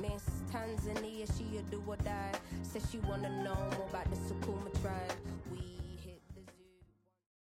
Miss Tanzania, she a do or die. Says she wanna know more about the Sukuma tribe. We